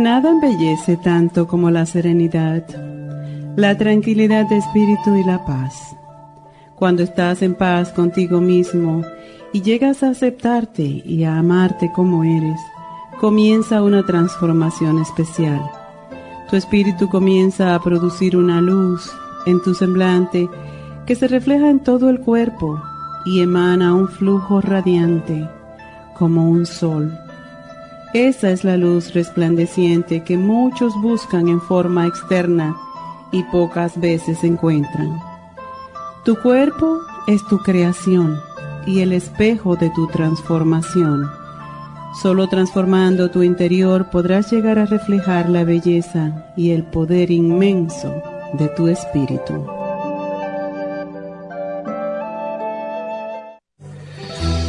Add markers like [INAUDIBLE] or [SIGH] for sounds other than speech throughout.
Nada embellece tanto como la serenidad, la tranquilidad de espíritu y la paz. Cuando estás en paz contigo mismo y llegas a aceptarte y a amarte como eres, comienza una transformación especial. Tu espíritu comienza a producir una luz en tu semblante que se refleja en todo el cuerpo y emana un flujo radiante como un sol esa es la luz resplandeciente que muchos buscan en forma externa y pocas veces encuentran. Tu cuerpo es tu creación y el espejo de tu transformación. Solo transformando tu interior podrás llegar a reflejar la belleza y el poder inmenso de tu espíritu.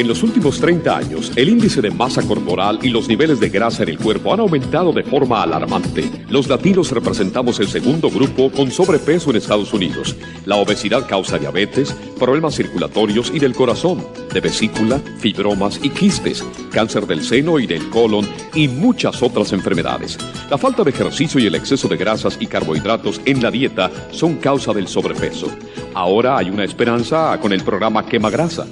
En los últimos 30 años, el índice de masa corporal y los niveles de grasa en el cuerpo han aumentado de forma alarmante. Los latinos representamos el segundo grupo con sobrepeso en Estados Unidos. La obesidad causa diabetes, problemas circulatorios y del corazón, de vesícula, fibromas y quistes, cáncer del seno y del colon y muchas otras enfermedades. La falta de ejercicio y el exceso de grasas y carbohidratos en la dieta son causa del sobrepeso. Ahora hay una esperanza con el programa Quema Grasa.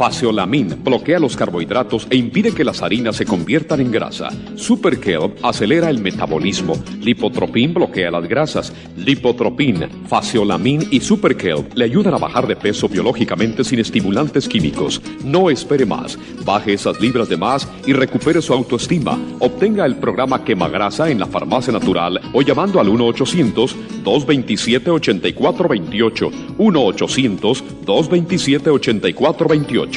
Faciolamin bloquea los carbohidratos e impide que las harinas se conviertan en grasa. Super acelera el metabolismo. Lipotropin bloquea las grasas. Lipotropin, Faciolamin y Super le ayudan a bajar de peso biológicamente sin estimulantes químicos. No espere más. Baje esas libras de más y recupere su autoestima. Obtenga el programa Quema Grasa en la Farmacia Natural o llamando al 1-800-227-8428. 1-800-227-8428.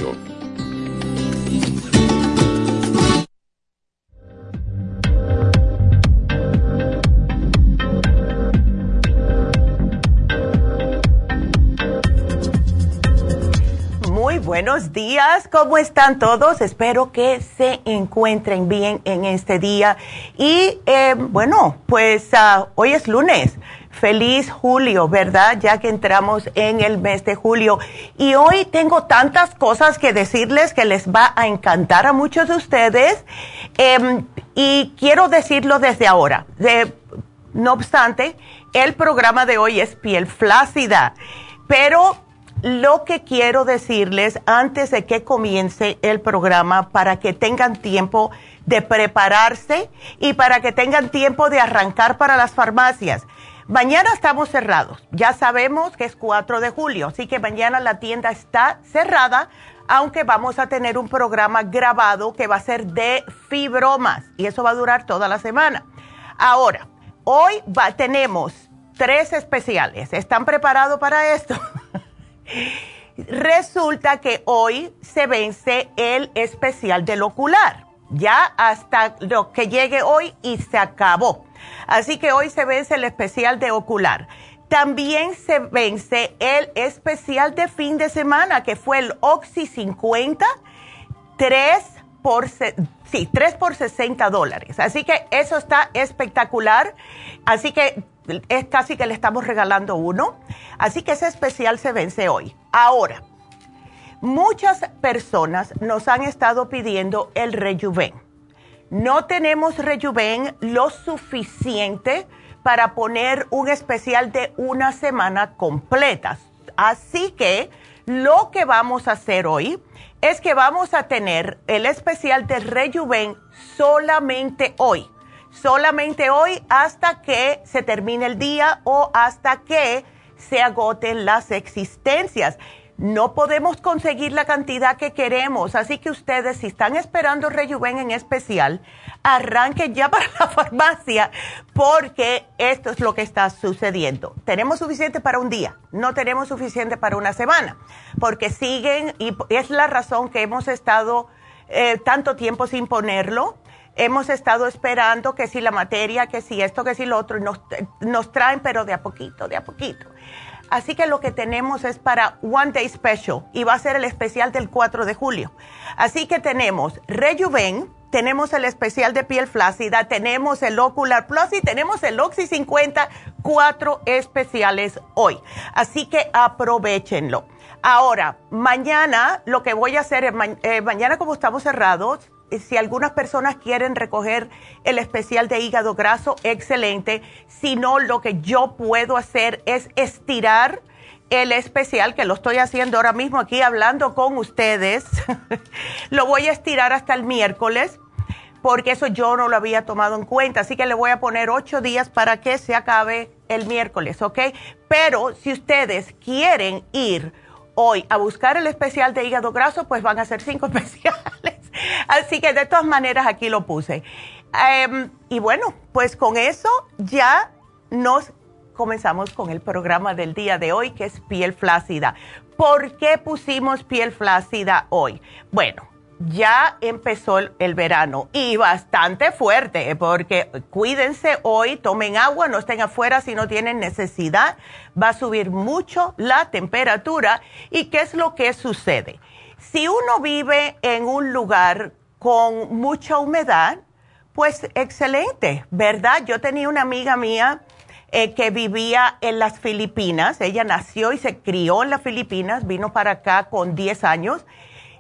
Muy buenos días, ¿cómo están todos? Espero que se encuentren bien en este día. Y eh, bueno, pues uh, hoy es lunes feliz julio, ¿verdad? Ya que entramos en el mes de julio. Y hoy tengo tantas cosas que decirles que les va a encantar a muchos de ustedes. Em, y quiero decirlo desde ahora. no obstante, el programa de hoy es piel flácida. Pero lo que quiero decirles antes de que comience el programa para que tengan tiempo de prepararse y para que tengan tiempo de arrancar para las farmacias. Mañana estamos cerrados. Ya sabemos que es 4 de julio, así que mañana la tienda está cerrada, aunque vamos a tener un programa grabado que va a ser de fibromas y eso va a durar toda la semana. Ahora, hoy tenemos tres especiales. ¿Están preparados para esto? [LAUGHS] Resulta que hoy se vence el especial del ocular. Ya hasta lo que llegue hoy y se acabó. Así que hoy se vence el especial de ocular. También se vence el especial de fin de semana, que fue el Oxy 50, 3 por, sí, 3 por 60 dólares. Así que eso está espectacular. Así que es casi que le estamos regalando uno. Así que ese especial se vence hoy. Ahora, muchas personas nos han estado pidiendo el Rejuven no tenemos Rejuven lo suficiente para poner un especial de una semana completa. Así que lo que vamos a hacer hoy es que vamos a tener el especial de Rejuven solamente hoy. solamente hoy hasta que se termine el día o hasta que se agoten las existencias. No podemos conseguir la cantidad que queremos, así que ustedes si están esperando Rejuven en especial, arranquen ya [LAUGHS] para la farmacia porque esto es lo que está sucediendo. Tenemos suficiente para un día, no tenemos suficiente para una semana, porque siguen y es la razón que hemos estado eh, tanto tiempo sin ponerlo. Hemos estado esperando que si la materia, que si esto, que si lo otro, nos, nos traen, pero de a poquito, de a poquito. Así que lo que tenemos es para One Day Special y va a ser el especial del 4 de julio. Así que tenemos Rejuven, tenemos el especial de piel flácida, tenemos el Ocular Plus y tenemos el Oxy 50, cuatro especiales hoy. Así que aprovechenlo. Ahora, mañana lo que voy a hacer es, eh, mañana como estamos cerrados, si algunas personas quieren recoger el especial de hígado graso, excelente. Si no, lo que yo puedo hacer es estirar el especial, que lo estoy haciendo ahora mismo aquí hablando con ustedes. [LAUGHS] lo voy a estirar hasta el miércoles, porque eso yo no lo había tomado en cuenta. Así que le voy a poner ocho días para que se acabe el miércoles, ¿ok? Pero si ustedes quieren ir hoy a buscar el especial de hígado graso, pues van a ser cinco [LAUGHS] especiales. Así que de todas maneras aquí lo puse. Em, y bueno, pues con eso ya nos comenzamos con el programa del día de hoy, que es piel flácida. ¿Por qué pusimos piel flácida hoy? Bueno, ya empezó el, verano y bastante fuerte, porque cuídense hoy, tomen agua, no estén afuera si no tienen necesidad, va a subir mucho la temperatura. ¿Y qué es lo que sucede? Si uno vive en un lugar con mucha humedad, pues excelente, ¿verdad? Yo tenía una amiga mía eh, que vivía en las Filipinas, ella nació y se crió en las Filipinas, vino para acá con 10 años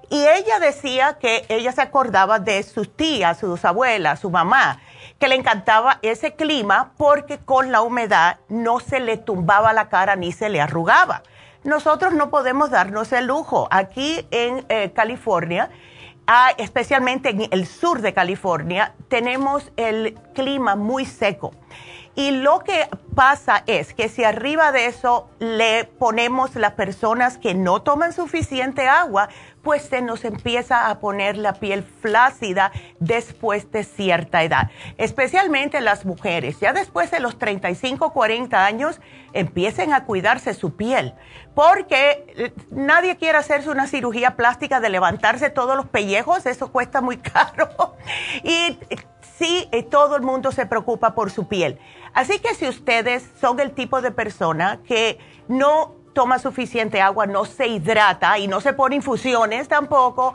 y ella decía que ella se acordaba de sus tías, sus abuelas, su mamá, que le encantaba ese clima porque con la humedad no se le tumbaba la cara ni se le arrugaba. Nosotros no podemos darnos el lujo. Aquí en eh, California, ah, especialmente en el sur de California, tenemos el clima muy seco. Y lo que pasa es que si arriba de eso le ponemos las personas que no toman suficiente agua, pues se nos empieza a poner la piel flácida después de cierta edad, especialmente las mujeres. Ya después de los 35, 40 años, empiecen a cuidarse su piel, porque eh, nadie quiere hacerse una cirugía plástica de levantarse todos los pellejos, eso cuesta muy [LAUGHS] caro. Y sí, eh, todo el mundo se preocupa por su piel. Así que si ustedes son el tipo de persona que no toma suficiente agua, no se hidrata y no se pone infusiones tampoco,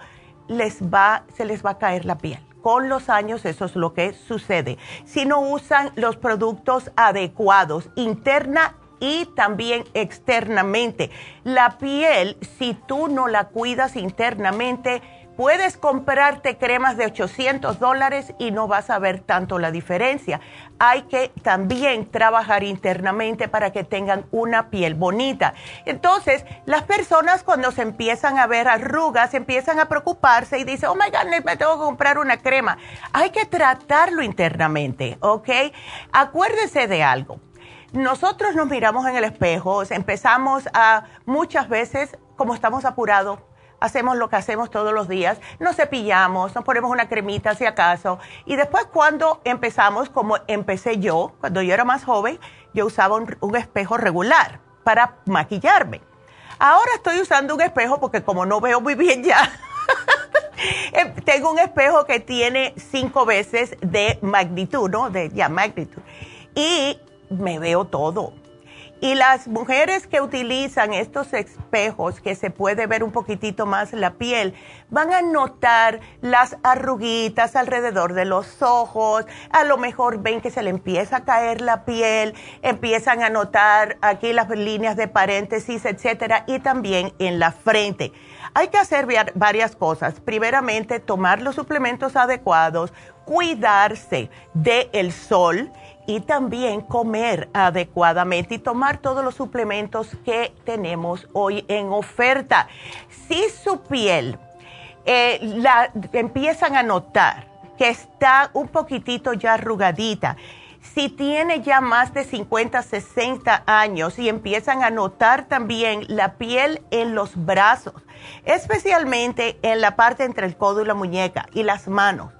les va, se les va a caer la piel. Con los años eso es lo que sucede. Si no usan los productos adecuados interna y también externamente. La piel, si tú no la cuidas internamente, Puedes comprarte cremas de 800 dólares y no vas a ver tanto la diferencia. Hay que también trabajar internamente para que tengan una piel bonita. Entonces, las personas cuando se empiezan a ver arrugas, empiezan a preocuparse y dicen, oh my God, me tengo que comprar una crema. Hay que tratarlo internamente, ¿ok? Acuérdese de algo. Nosotros nos miramos en el espejo, empezamos a muchas veces, como estamos apurados, hacemos lo que hacemos todos los días, nos cepillamos, nos ponemos una cremita si acaso. Y después cuando empezamos, como empecé yo, cuando yo era más joven, yo usaba un, espejo regular para maquillarme. Ahora estoy usando un espejo porque como no veo muy bien ya, [LAUGHS] eh, tengo un espejo que tiene cinco veces de magnitud, ¿no? De ya magnitud. Y me veo todo y las mujeres que utilizan estos espejos, que se puede ver un poquitito más la piel, van a notar las arruguitas alrededor de los ojos, a lo mejor ven que se le empieza a caer la piel, empiezan a notar aquí las líneas de paréntesis, etcétera, y también en la frente. Hay que hacer varias cosas. Primeramente, tomar los suplementos adecuados, cuidarse del sol y también comer adecuadamente y tomar todos los suplementos que tenemos hoy en oferta. Si su piel eh, la empiezan a notar que está un poquitito ya arrugadita, si tiene ya más de 50, 60 años y empiezan a notar también la piel en los brazos, especialmente en la parte entre el codo y la muñeca y las manos.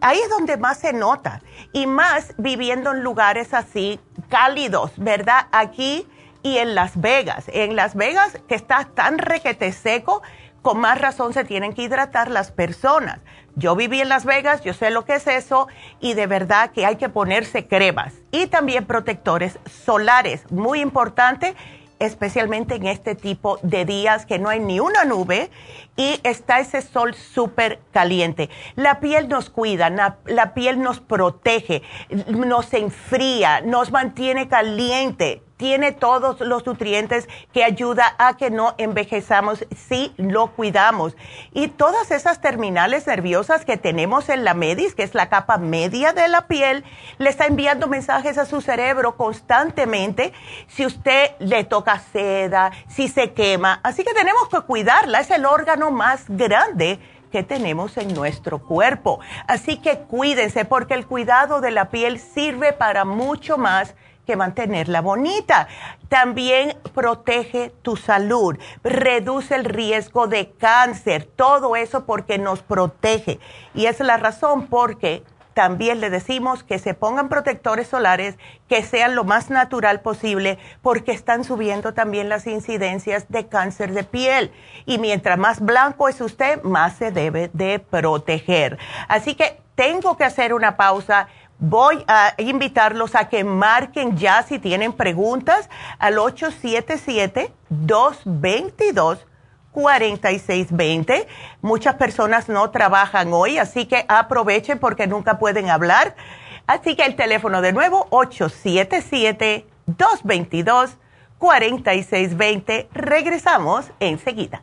Ahí es donde más se nota y más viviendo en lugares así cálidos, ¿verdad? Aquí y en Las Vegas. En Las Vegas, que está tan requete seco, con más razón se tienen que hidratar las personas. Yo viví en Las Vegas, yo sé lo que es eso y de verdad que hay que ponerse cremas y también protectores solares, muy importante, especialmente en este tipo de días que no hay ni una nube y está ese sol súper caliente. La piel nos cuida, la, piel nos protege, nos enfría, nos mantiene caliente tiene todos los nutrientes que ayuda a que no envejezamos si lo cuidamos. Y todas esas terminales nerviosas que tenemos en la medis, que es la capa media de la piel, le está enviando mensajes a su cerebro constantemente si usted le toca seda, si se quema. Así que tenemos que cuidarla, es el órgano más grande que tenemos en nuestro cuerpo. Así que cuídense porque el cuidado de la piel sirve para mucho más que mantenerla bonita. También protege tu salud, reduce el riesgo de cáncer, todo eso porque nos protege. Y es la razón porque también le decimos que se pongan protectores solares, que sean lo más natural posible, porque están subiendo también las incidencias de cáncer de piel. Y mientras más blanco es usted, más se debe de proteger. Así que tengo que hacer una pausa Voy a invitarlos a que marquen ya si tienen preguntas al 877-222-4620. Muchas personas no trabajan hoy, así que aprovechen porque nunca pueden hablar. Así que el teléfono de nuevo, 877-222-4620. Regresamos enseguida.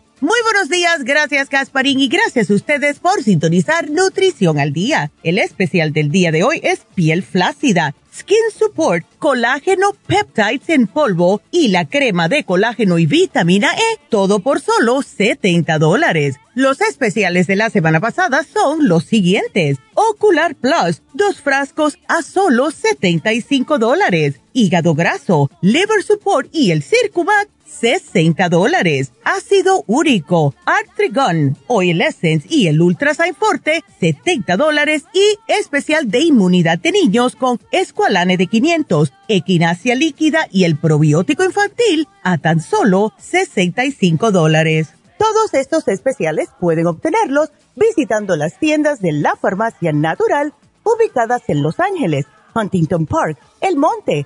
Muy buenos días, gracias Gasparín y gracias a ustedes por sintonizar Nutrición al Día. El especial del día de hoy es piel flácida Skin Support, colágeno peptides en polvo y la crema de colágeno y vitamina E, todo por solo 70 dólares. Los especiales de la semana pasada son los siguientes. Ocular Plus, dos frascos a solo 75 dólares. Hígado graso, Liver Support y el Circumax 60 dólares. Ácido úrico, Artrigon, Oil Essence y el Ultrasign Forte, 70 dólares. Y especial de inmunidad de niños con Esqualane de 500, Equinacia líquida y el probiótico infantil a tan solo 65 dólares. Todos estos especiales pueden obtenerlos visitando las tiendas de la farmacia natural ubicadas en Los Ángeles, Huntington Park, El Monte,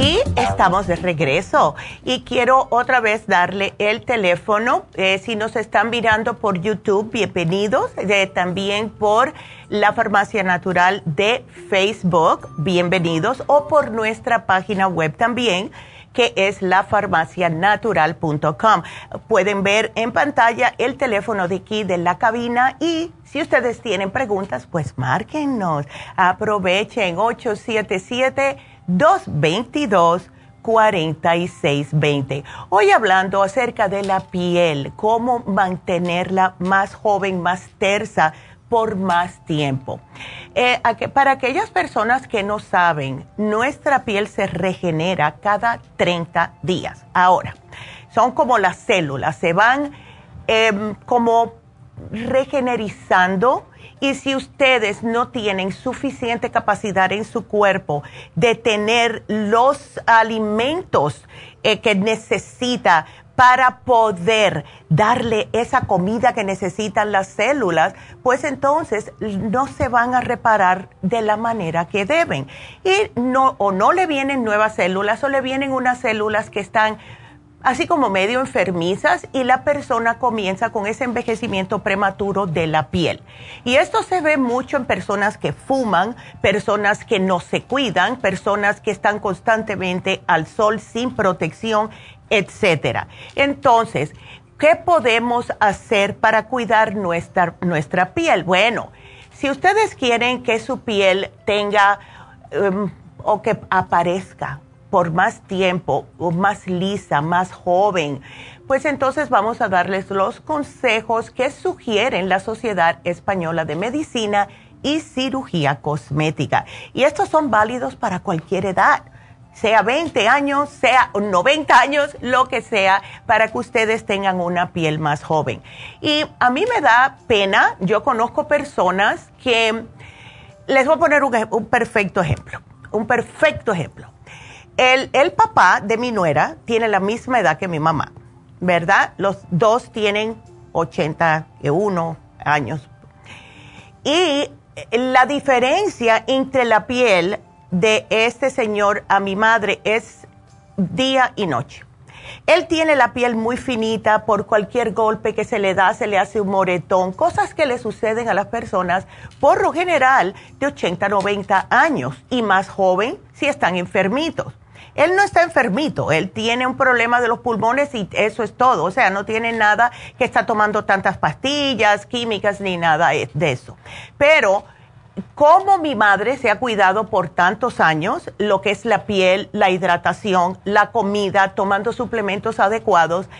Y estamos de regreso y quiero otra vez darle el teléfono. Eh, si nos están mirando por YouTube, bienvenidos. también por la Farmacia Natural de Facebook, bienvenidos. O por nuestra página web también que es lafarmacianatural.com. Pueden ver en pantalla el teléfono de aquí de la cabina y si ustedes tienen preguntas, pues márquennos. Aprovechen 877-222-4620. Hoy hablando acerca de la piel, cómo mantenerla más joven, más tersa por más tiempo. Eh, para aquellas personas que no saben, nuestra piel se regenera cada 30 días. Ahora, son como las células, se van em, como regenerizando y si ustedes no tienen suficiente capacidad en su cuerpo de tener los alimentos eh, que necesita para poder darle esa comida que necesitan las células, pues entonces no se van a reparar de la manera que deben. Y no, o no le vienen nuevas células o le vienen unas células que están así como medio enfermizas y la persona comienza con ese envejecimiento prematuro de la piel. Y esto se ve mucho en personas que fuman, personas que no se cuidan, personas que están constantemente al sol sin protección etcétera. Entonces, ¿qué podemos hacer para cuidar nuestra, nuestra piel? Bueno, si ustedes quieren que su piel tenga um, o que aparezca por más tiempo, o más lisa, más joven, pues entonces vamos a darles los consejos que sugieren la Sociedad Española de Medicina y Cirugía Cosmética. Y estos son válidos para cualquier edad sea 20 años, sea 90 años, lo que sea, para que ustedes tengan una piel más joven. Y a mí me da pena, yo conozco personas que, les voy a poner un, perfecto ejemplo, un perfecto ejemplo. El, papá de mi nuera tiene la misma edad que mi mamá, ¿verdad? Los dos tienen 81 años. Y la diferencia entre la piel de este señor a mi madre es día y noche. Él tiene la piel muy finita, por cualquier golpe que se le da se le hace un moretón, cosas que le suceden a las personas por lo general de 80, 90 años y más joven si están enfermitos. Él no está enfermito, él tiene un problema de los pulmones y eso es todo, o sea, no tiene nada que está tomando tantas pastillas, químicas ni nada de eso. Pero como mi madre se ha cuidado por tantos años, lo que es la piel, la hidratación, la comida, tomando suplementos adecuados,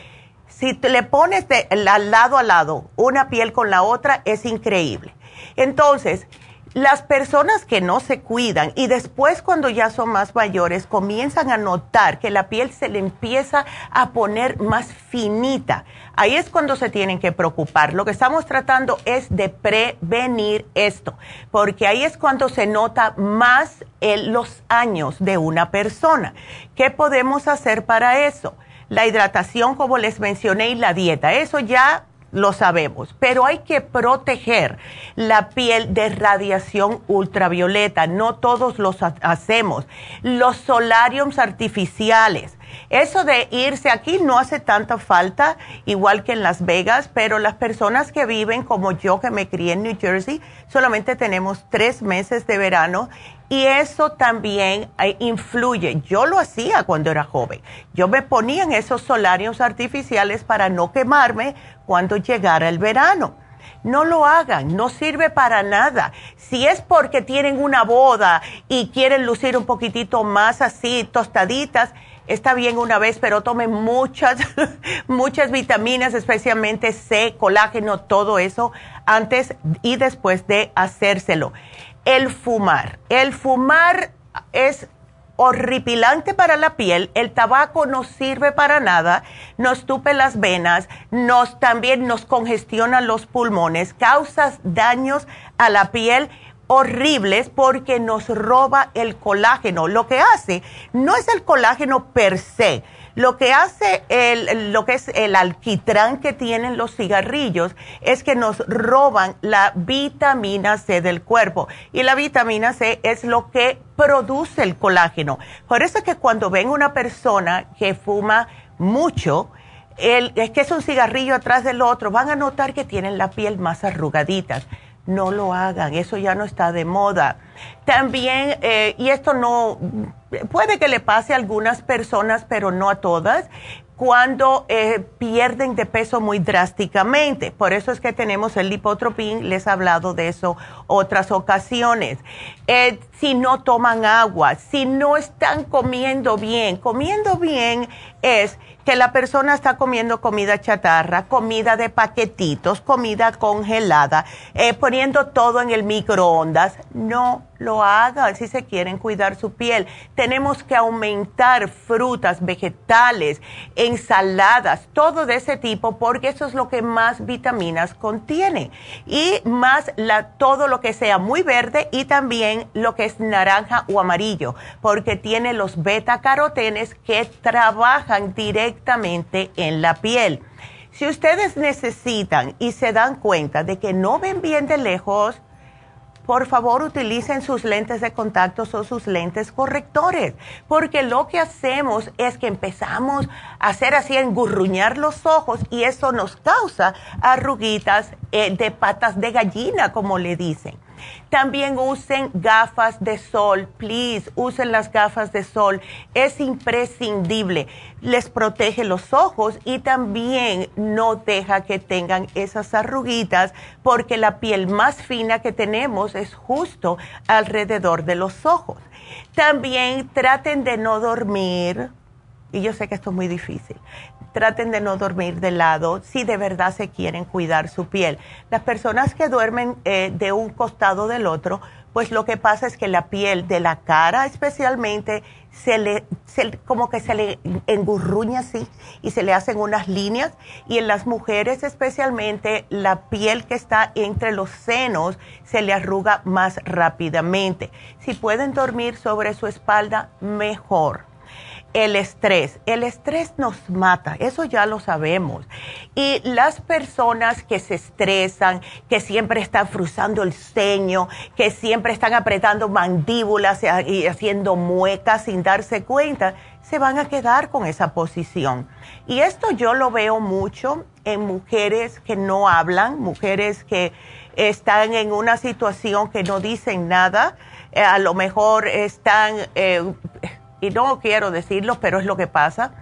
si le pones de, al lado a lado una piel con la otra, es increíble. Entonces, las personas que no se cuidan y después cuando ya son más mayores comienzan a notar que la piel se le empieza a poner más finita. Ahí es cuando se tienen que preocupar. Lo que estamos tratando es de prevenir esto, porque ahí es cuando se nota más los años de una persona. ¿Qué podemos hacer para eso? La hidratación, como les mencioné, y la dieta. Eso ya lo sabemos, pero hay que proteger la piel de radiación ultravioleta. No todos los hacemos. Los solariums artificiales. Eso de irse aquí no hace tanta falta, igual que en Las Vegas, pero las personas que viven como yo, que me crié en New Jersey, solamente tenemos tres meses de verano y eso también eh, influye. Yo lo hacía cuando era joven. Yo me ponía en esos solarios artificiales para no quemarme cuando llegara el verano. No lo hagan, no sirve para nada. Si es porque tienen una boda y quieren lucir un poquitito más así, tostaditas, está bien una vez, pero tomen muchas, [LAUGHS] muchas vitaminas, especialmente C, colágeno, todo eso, antes y después de hacérselo. El fumar. El fumar es horripilante para la piel, el tabaco no sirve para nada, nos tupe las venas, nos también nos congestiona los pulmones, causa daños a la piel horribles porque nos roba el colágeno. Lo que hace no es el colágeno per se, lo que hace el, lo que es el alquitrán que tienen los cigarrillos es que nos roban la vitamina C del cuerpo. Y la vitamina C es lo que produce el colágeno. Por eso es que cuando ven una persona que fuma mucho, el, es que es un cigarrillo atrás del otro, van a notar que tienen la piel más arrugadita no lo hagan, eso ya no está de moda. También, eh, y esto no, puede que le pase a algunas personas, pero no a todas, cuando eh, pierden de peso muy drásticamente. Por eso es que tenemos el lipotropín, les he hablado de eso otras ocasiones. Eh, si no toman agua, si no están comiendo bien, comiendo bien es que la persona está comiendo comida chatarra, comida de paquetitos, comida congelada, eh, poniendo todo en el microondas. No lo hagan si se quieren cuidar su piel. Tenemos que aumentar frutas, vegetales, ensaladas, todo de ese tipo, porque eso es lo que más vitaminas contiene. Y más la, todo lo que sea muy verde y también lo que naranja o amarillo, porque tiene los beta carotenes que trabajan directamente en la piel. Si ustedes necesitan y se dan cuenta de que no ven bien de lejos, por favor utilicen sus lentes de contacto o sus lentes correctores, porque lo que hacemos es que empezamos a hacer así, engurruñar los ojos y eso nos causa arruguitas eh, de patas de gallina, como le dicen. También usen gafas de sol, please, usen las gafas de sol. Es imprescindible. Les protege los ojos y también no deja que tengan esas arruguitas porque la piel más fina que tenemos es justo alrededor de los ojos. También traten de no dormir, y yo sé que esto es muy difícil, traten de no dormir de lado si de verdad se quieren cuidar su piel. Las personas que duermen eh, de un costado del otro, pues lo que pasa es que la piel de la cara especialmente se le, como que se le engurruña así y se le hacen unas líneas y en las mujeres especialmente la piel que está entre los senos se le arruga más rápidamente. Si pueden dormir sobre su espalda, mejor el estrés. El estrés nos mata, eso ya lo sabemos. Y las personas que se estresan, que siempre están fruzando el ceño, que siempre están apretando mandíbulas y haciendo muecas sin darse cuenta, se van a quedar con esa posición. Y esto yo lo veo mucho en mujeres que no hablan, mujeres que están en una situación que no dicen nada, eh, a lo mejor están... Eh, y no quiero decirlo, pero es lo que pasa.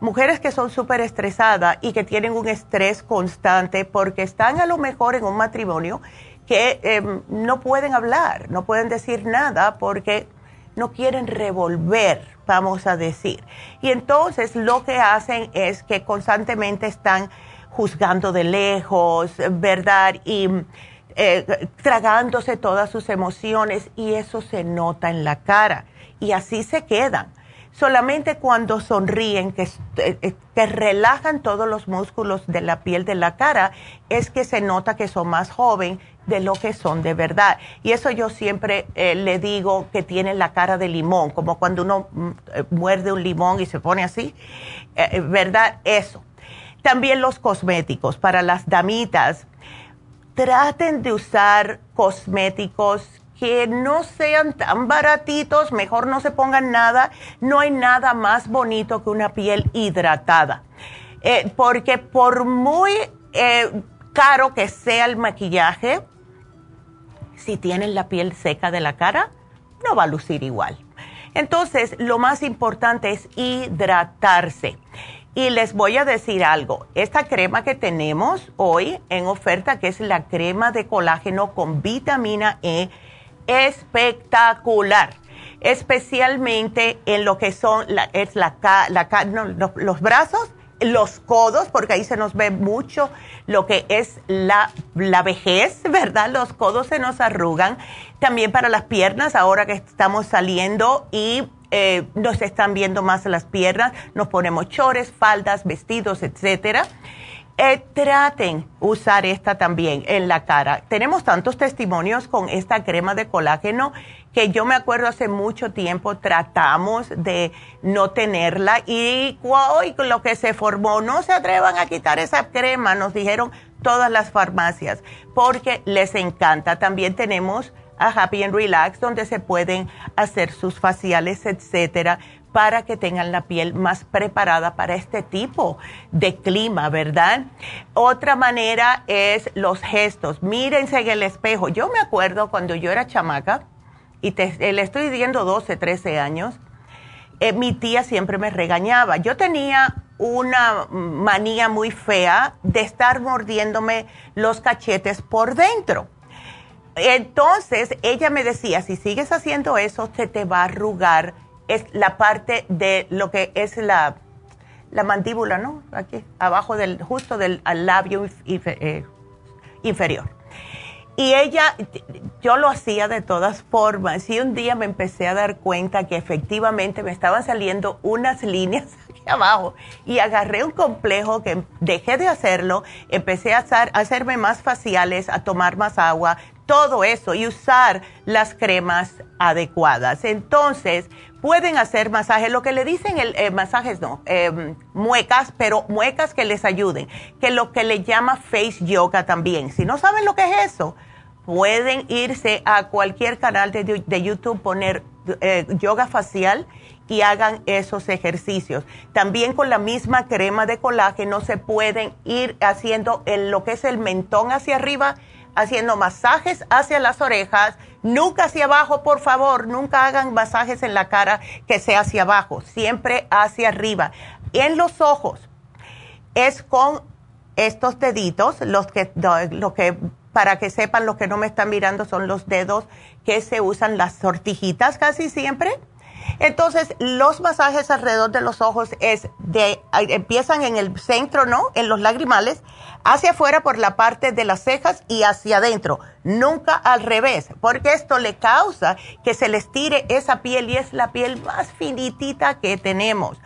Mujeres que son súper estresadas y que tienen un estrés constante porque están a lo mejor en un matrimonio que em, no pueden hablar, no pueden decir nada porque no quieren revolver, vamos a decir. Y entonces lo que hacen es que constantemente están juzgando de lejos, ¿verdad? Y eh, tragándose todas sus emociones y eso se nota en la cara y así se quedan. Solamente cuando sonríen, que, eh, eh, que relajan todos los músculos de la piel de la cara, es que se nota que son más jóvenes de lo que son de verdad. Y eso yo siempre eh, le digo que tienen la cara de limón, como cuando uno mm, muerde un limón y se pone así, ¿verdad? Eso. También los cosméticos para las damitas. Traten de usar cosméticos que no sean tan baratitos, mejor no se pongan nada. No hay nada más bonito que una piel hidratada. Eh, porque por muy eh, caro que sea el maquillaje, si tienen la piel seca de la cara, no va a lucir igual. Entonces, lo más importante es hidratarse. Y les voy a decir algo, esta crema que tenemos hoy en oferta, que es la crema de colágeno con vitamina E, espectacular, especialmente en lo que son la, es la, los, brazos los codos, porque ahí se nos ve mucho lo que es la, la vejez, [LAUGHS] ¿verdad? Los codos se nos arrugan. También para las piernas, ahora que estamos saliendo y eh, nos están viendo más las piernas, nos ponemos chores, faldas, vestidos, etcétera. Eh, traten usar esta también en la cara. Tenemos tantos testimonios con esta crema de colágeno que yo me acuerdo hace mucho tiempo tratamos de no tenerla y hoy lo que se formó, no se atrevan a quitar esa crema, nos dijeron todas las farmacias, porque les encanta. También tenemos a Happy and Relax donde se pueden hacer sus faciales, etcétera para que tengan la piel más preparada para este tipo de clima, ¿verdad? Otra manera es los gestos. Mírense en el espejo. Yo me acuerdo cuando yo era chamaca, y te, le estoy diciendo 12, 13 años, eh, mi tía siempre me regañaba. Yo tenía una manía muy fea de estar mordiéndome los cachetes por dentro. Entonces ella me decía, si sigues haciendo eso, se te va a arrugar es la parte de lo que es la, la mandíbula, ¿no? Aquí, abajo del, justo del labio eh, inferior. Y ella, yo lo hacía de todas formas. Y un día me empecé a dar cuenta que efectivamente me estaban saliendo unas líneas [LAUGHS] aquí abajo. Y agarré un complejo que dejé de hacerlo, empecé a, hacer, a hacerme más faciales, a tomar más agua, todo eso y usar las cremas adecuadas. Entonces, pueden hacer masajes, lo que le dicen el, eh, masajes no, em, muecas, pero muecas que les ayuden, que lo que le llama face yoga también. Si no saben lo que es eso, pueden irse a cualquier canal de, de YouTube, poner eh, yoga facial y hagan esos ejercicios. También con la misma crema de colágeno se pueden ir haciendo lo que es el mentón hacia arriba haciendo masajes hacia las orejas, nunca hacia abajo, por favor, nunca hagan masajes en la cara que sea hacia abajo, siempre hacia arriba. En los ojos es con estos deditos, los que, lo que, para que sepan los que no me están mirando, son los dedos que se usan las sortijitas casi siempre entonces, los masajes alrededor de los ojos es de, empiezan en el centro, ¿no? En los lagrimales, hacia afuera por la parte de las cejas y hacia adentro. Nunca al revés, porque esto le causa que se les tire esa piel y es la piel más finitita que tenemos.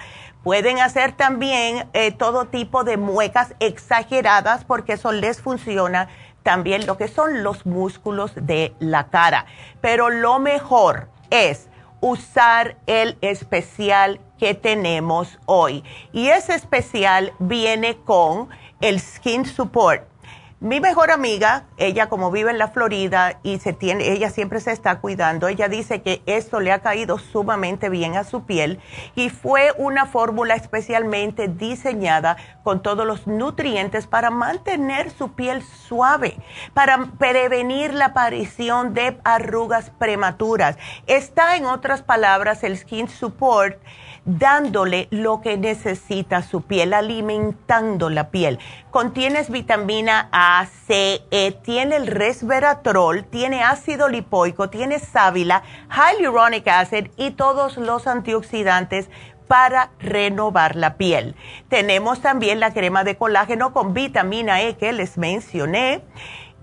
Pueden hacer también eh, todo tipo de muecas exageradas porque eso les funciona también lo que son los músculos de la cara. Pero lo mejor es usar el especial que tenemos hoy. Y ese especial viene con el Skin Support mi mejor amiga, ella como vive en la Florida y se tiene, ella siempre se está cuidando, ella dice que esto le ha caído sumamente bien a su piel y fue una fórmula especialmente diseñada con todos los nutrientes para mantener su piel suave, para prevenir la aparición de arrugas prematuras. Está en otras palabras el Skin Support dándole lo que necesita su piel, alimentando la piel. Contiene vitamina A, C, E, tiene el resveratrol, tiene ácido lipoico, tiene sábila, hyaluronic acid y todos los antioxidantes para renovar la piel. Tenemos también la crema de colágeno con vitamina E que les mencioné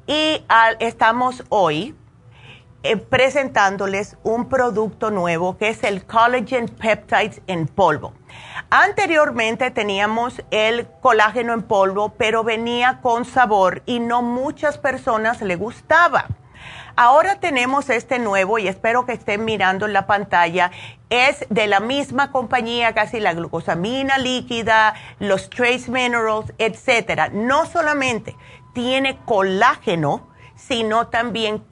y estamos hoy eh, presentándoles un producto nuevo que es el Collagen Peptides en polvo. Anteriormente teníamos el colágeno en polvo, pero venía con sabor y no muchas personas le gustaba. Ahora tenemos este nuevo y espero que estén mirando en la pantalla. Es de la misma compañía, casi la glucosamina líquida, los trace minerals, etcétera. No solamente tiene colágeno, sino también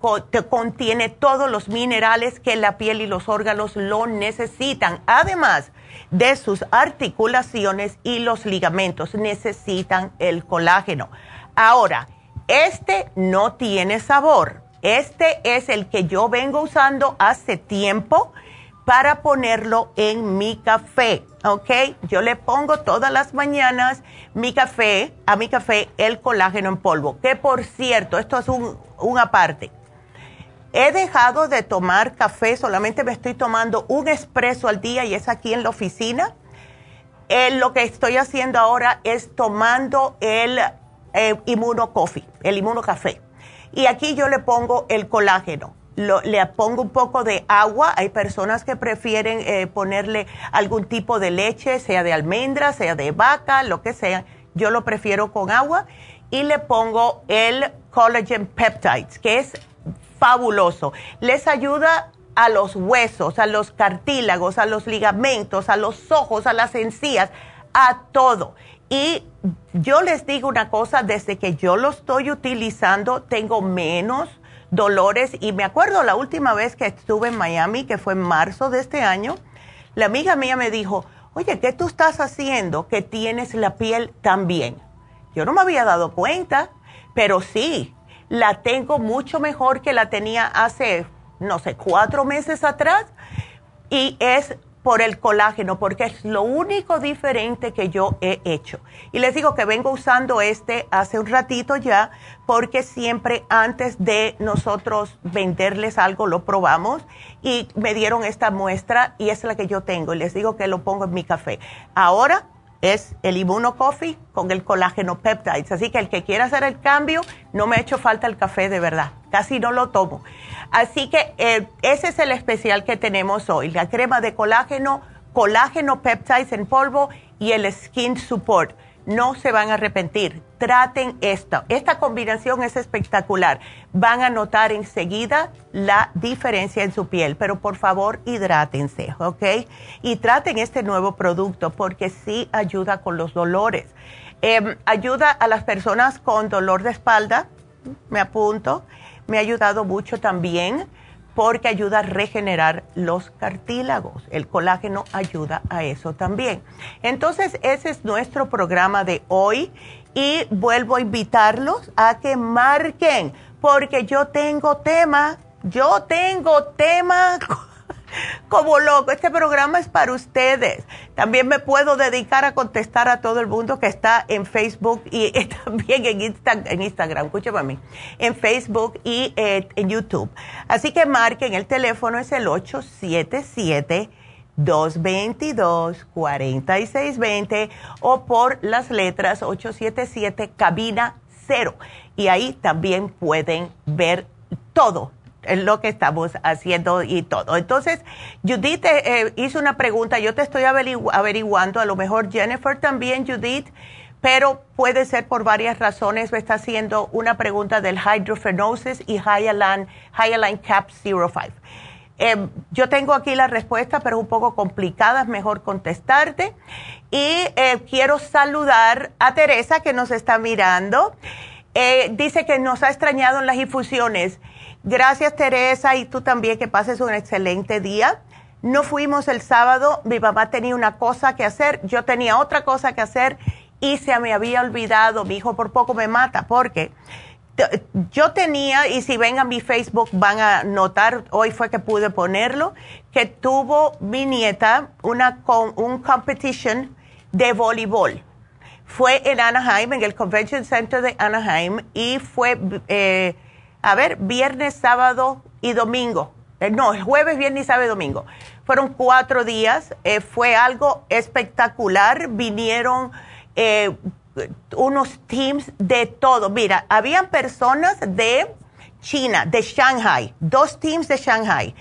contiene todos los minerales que la piel y los órganos lo necesitan. Además de sus articulaciones y los ligamentos necesitan el colágeno. Ahora, este no tiene sabor. Este es el que yo vengo usando hace tiempo para ponerlo en mi café, ¿ok? Yo le pongo todas las mañanas mi café, a mi café el colágeno en polvo, que por cierto, esto es un, un aparte. He dejado de tomar café, solamente me estoy tomando un espresso al día y es aquí en la oficina. Eh, lo que estoy haciendo ahora es tomando el eh, Coffee, el café. Y aquí yo le pongo el colágeno. Le pongo un poco de agua. Hay personas que prefieren eh, ponerle algún tipo de leche, sea de almendra, sea de vaca, lo que sea. Yo lo prefiero con agua. Y le pongo el collagen peptides, que es fabuloso. Les ayuda a los huesos, a los cartílagos, a los ligamentos, a los ojos, a las encías, a todo. Y yo les digo una cosa, desde que yo lo estoy utilizando, tengo menos dolores. Y me acuerdo la última vez que estuve en Miami, que fue en marzo de este año, la amiga mía me dijo, oye, ¿qué tú estás haciendo que tienes la piel tan bien? Yo no me había dado cuenta, pero sí, la tengo mucho mejor que la tenía hace no sé, cuatro meses atrás y es por el colágeno, porque es lo único diferente que yo he hecho. Y les digo que vengo usando este hace un ratito ya, porque siempre antes de nosotros venderles algo lo probamos y me dieron esta muestra y es la que yo tengo. Y les digo que lo pongo en mi café. Ahora es el Coffee con el colágeno peptides. Así que el que quiera hacer el cambio, no me ha hecho falta el café de verdad. Casi no lo tomo. Así que eh, ese es el especial que tenemos hoy. La crema de colágeno, colágeno peptides en polvo y el Skin Support no se van a arrepentir. Traten esto. Esta combinación es espectacular. Van a notar enseguida la diferencia en su piel, pero por favor hidrátense, ¿ok? Y traten este nuevo producto porque sí ayuda con los dolores. Em, ayuda a las personas con dolor de espalda, me apunto. Me ha ayudado mucho también porque ayuda a regenerar los cartílagos. El colágeno ayuda a eso también. Entonces, ese es nuestro programa de hoy y vuelvo a invitarlos a que marquen, porque yo tengo tema, yo tengo tema como loco. Este programa es para ustedes. También me puedo dedicar a contestar a todo el mundo que está en Facebook y [LAUGHS] también en, en Instagram, escúchame a mí, en Facebook y eh, en YouTube. Así que marquen, el teléfono es el 877. 222-4620 o por las letras 877 cabina 0. Y ahí también pueden ver todo lo que estamos haciendo y todo. Entonces, Judith eh, eh, hizo una pregunta, yo te estoy averiguando, a lo mejor Jennifer también, Judith, pero puede ser por varias razones. Me está haciendo una pregunta del hydrofenosis y Hyaline, Hyaline Cap 05. Eh, yo tengo aquí la respuesta, pero es un poco complicada, es mejor contestarte. Y quiero saludar a Teresa que nos está mirando. dice que nos ha extrañado en las infusiones. Gracias Teresa y tú también que pases un excelente día. No fuimos el sábado, mi mamá tenía una cosa que hacer, yo tenía otra cosa que hacer y se me había olvidado, mi hijo por poco me mata porque yo tenía, y si ven a mi Facebook van a notar, hoy fue que pude ponerlo, que tuvo mi nieta una un competition de voleibol. Fue en Anaheim, en el Convention Center de Anaheim, y fue eh, a ver, viernes, sábado y domingo. Eh, no, el jueves, viernes, sábado y domingo. Fueron cuatro días, eh, fue algo espectacular, vinieron eh, unos teams de todo. Mira, habían personas de China, de Shanghai, dos teams de Shanghai,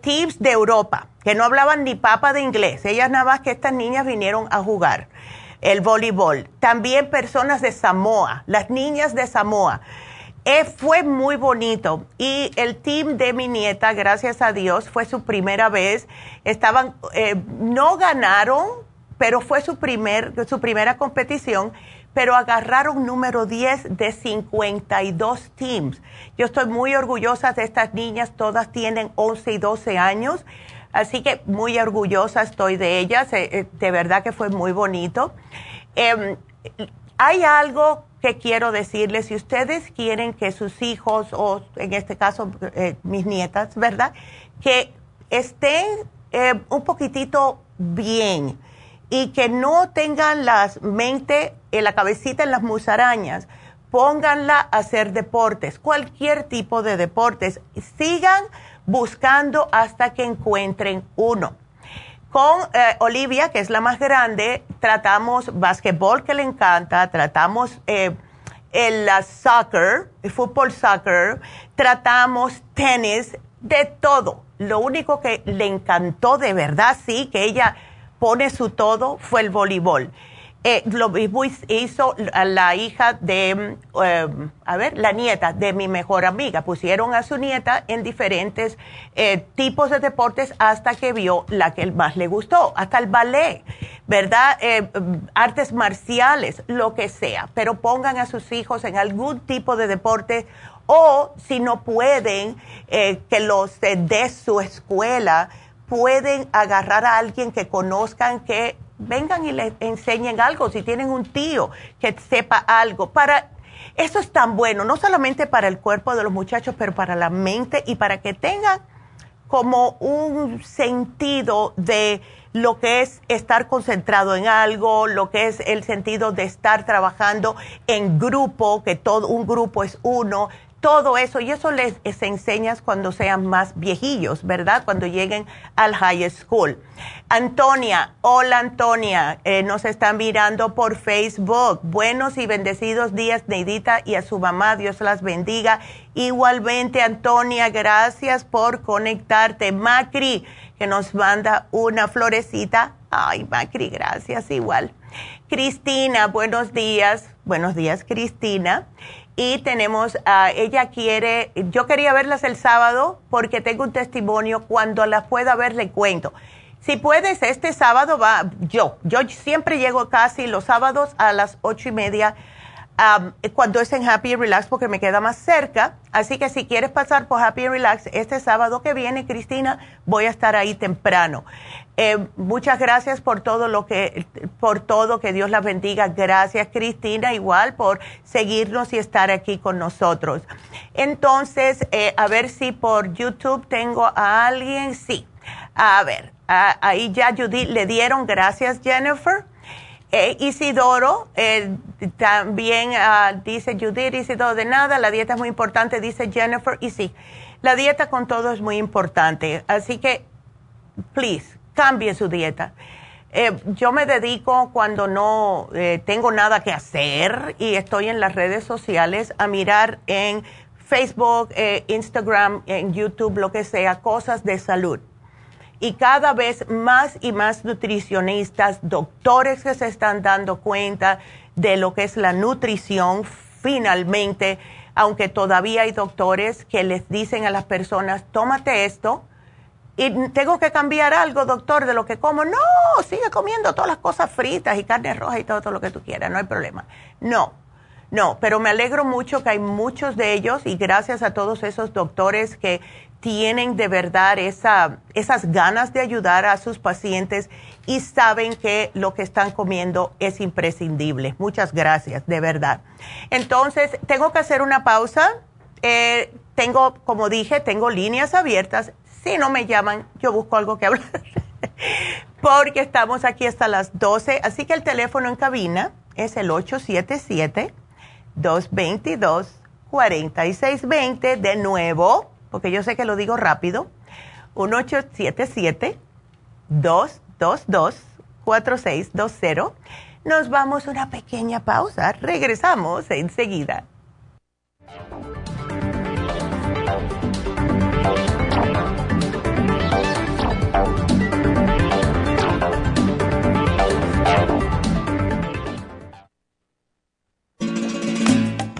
teams de Europa, que no hablaban ni papa de inglés. Ellas nada más que estas niñas vinieron a jugar el voleibol. También personas de Samoa, las niñas de Samoa. Eh, fue muy bonito y el team de mi nieta, gracias a Dios, fue su primera vez. Estaban, eh, no ganaron, pero fue su, primer, su primera competición, pero agarraron número 10 de 52 teams. Yo estoy muy orgullosa de estas niñas, todas tienen 11 y 12 años, así que muy orgullosa estoy de ellas, eh, de verdad que fue muy bonito. Em, hay algo que quiero decirles, si ustedes quieren que sus hijos, o en este caso eh, mis nietas, ¿verdad? Que estén eh, un poquitito bien y que no tengan la mente, en la cabecita en las musarañas, pónganla a hacer deportes, cualquier tipo de deportes. Sigan buscando hasta que encuentren uno. Con eh, Olivia, que es la más grande, tratamos basquetbol que le encanta, tratamos eh, el soccer, el fútbol soccer, tratamos tenis, de todo. Lo único que le encantó de verdad, sí, que ella pone su todo, fue el voleibol. Eh, lo mismo hizo la hija de, eh, a ver, la nieta de mi mejor amiga. Pusieron a su nieta en diferentes eh, tipos de deportes hasta que vio la que más le gustó, hasta el ballet, ¿verdad? artes marciales, lo que sea. Pero pongan a sus hijos en algún tipo de deporte o si no pueden, que los de su escuela pueden agarrar a alguien que conozcan que vengan y les enseñen algo, si tienen un tío que sepa algo. Para eso es tan bueno, no solamente para el cuerpo de los muchachos, pero para la mente y para que tengan como un sentido de lo que es estar concentrado en algo, lo que es el sentido de estar trabajando en grupo, que todo un grupo es uno, todo eso, y eso les, enseñas cuando sean más viejillos, ¿verdad? Cuando lleguen al high school. Antonia, hola Antonia, eh, nos están mirando por Facebook. Buenos y bendecidos días, Neidita, y a su mamá, Dios las bendiga. Igualmente, Antonia, gracias por conectarte. Macri, que nos manda una florecita. Ay, Macri, gracias, igual. Cristina, buenos días. Buenos días, Cristina y tenemos, uh, ella quiere, yo quería verlas el sábado porque tengo un testimonio, cuando las pueda ver le cuento. Si puedes, este sábado va, yo, yo siempre llego casi los sábados a las ocho y media cuando es en Happy Relax porque me queda más cerca. Así que si quieres pasar por Happy Relax este sábado que viene, Cristina, voy a estar ahí temprano. Eh, muchas gracias por todo lo que, por todo, que Dios la bendiga. Gracias, Cristina, igual por seguirnos y estar aquí con nosotros. Entonces, eh, a ver si por YouTube tengo a alguien. Sí. A ver, ahí ya Judy le dieron. Gracias, Jennifer. Eh, Isidoro, también ah, dice Judith, Isidoro, de nada, la dieta es muy importante, dice Jennifer, y sí, la dieta con todo es muy importante, así que, please, cambie su dieta. Eh, yo me dedico cuando no tengo nada que hacer y estoy en las redes sociales a mirar en Facebook, Instagram, en YouTube, lo que sea, cosas de salud y cada vez más y más nutricionistas, doctores que se están dando cuenta de lo que es la nutrición finalmente, aunque todavía hay doctores que les dicen a las personas, tómate esto y tengo que cambiar algo, doctor, de lo que como. No, sigue comiendo todas las cosas fritas y carne roja y todo, todo lo que tú quieras, no hay problema. No, no, pero me alegro mucho que hay muchos de ellos y gracias a todos esos doctores que tienen de verdad esa, esas ganas de ayudar a sus pacientes y saben que lo que están comiendo es imprescindible. Muchas gracias, de verdad. Entonces, tengo que hacer una pausa. Eh, tengo, como dije, tengo líneas abiertas. Si no me llaman, yo busco algo que hablar. [LAUGHS] Porque estamos aquí hasta las 12. Así que el teléfono en cabina es el 877-222-4620. De nuevo, porque yo sé que lo digo rápido, 1877-222-4620. Nos vamos a una pequeña pausa. Regresamos enseguida.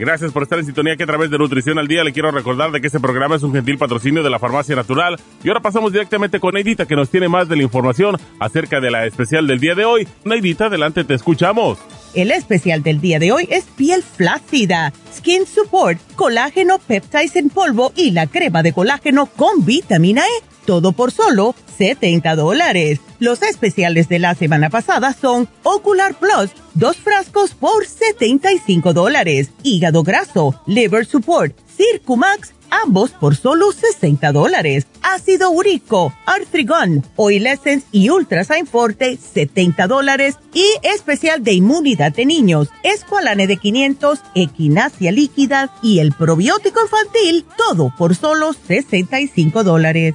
Gracias por estar en sintonía que a través de Nutrición al Día le quiero recordar de que este programa es un gentil patrocinio de la Farmacia Natural. Y ahora pasamos directamente con Neidita que nos tiene más de la información acerca de la especial del día de hoy. Neidita, adelante, te escuchamos. El especial del día de hoy es piel flácida, skin support, colágeno peptides en polvo y la crema de colágeno con vitamina E. Todo por solo 70 dólares. Los especiales de la semana pasada son Ocular Plus, dos frascos por 75 dólares. Hígado graso, Liver Support, Circumax, ambos por solo 60 dólares. Ácido úrico, Artrigon, Oil Essence y Ultrasign Forte, 70 dólares. Y especial de inmunidad de niños, Esqualane de 500, Equinacia líquida y el probiótico infantil, todo por solo 65 dólares.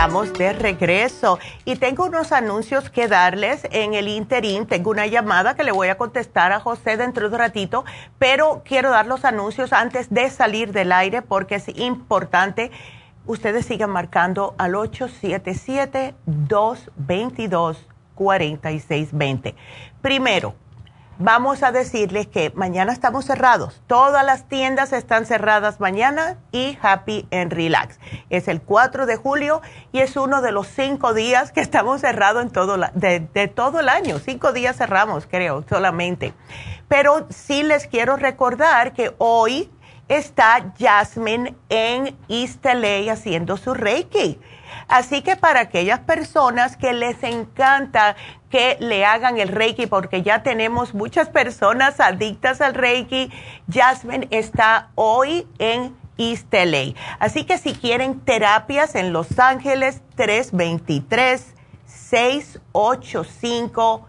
Estamos de regreso y tengo unos anuncios que darles en el interín. Tengo una llamada que le voy a contestar a José dentro de un ratito, pero quiero dar los anuncios antes de salir del aire porque es importante. Ustedes sigan marcando al 877-222-4620. Primero, vamos a decirles que mañana estamos cerrados. Todas las tiendas están cerradas mañana y Happy and Relax. Es el 4 de julio y es uno de los cinco días que estamos cerrados en todo de, todo el año. Cinco días cerramos, creo, solamente. Pero sí les quiero recordar que hoy está Jasmine en East LA haciendo su Reiki. Así que para aquellas personas que les encanta que le hagan el Reiki, porque ya tenemos muchas personas adictas al Reiki, Jasmine está hoy en East. Así que si quieren terapias en Los Ángeles, 323 685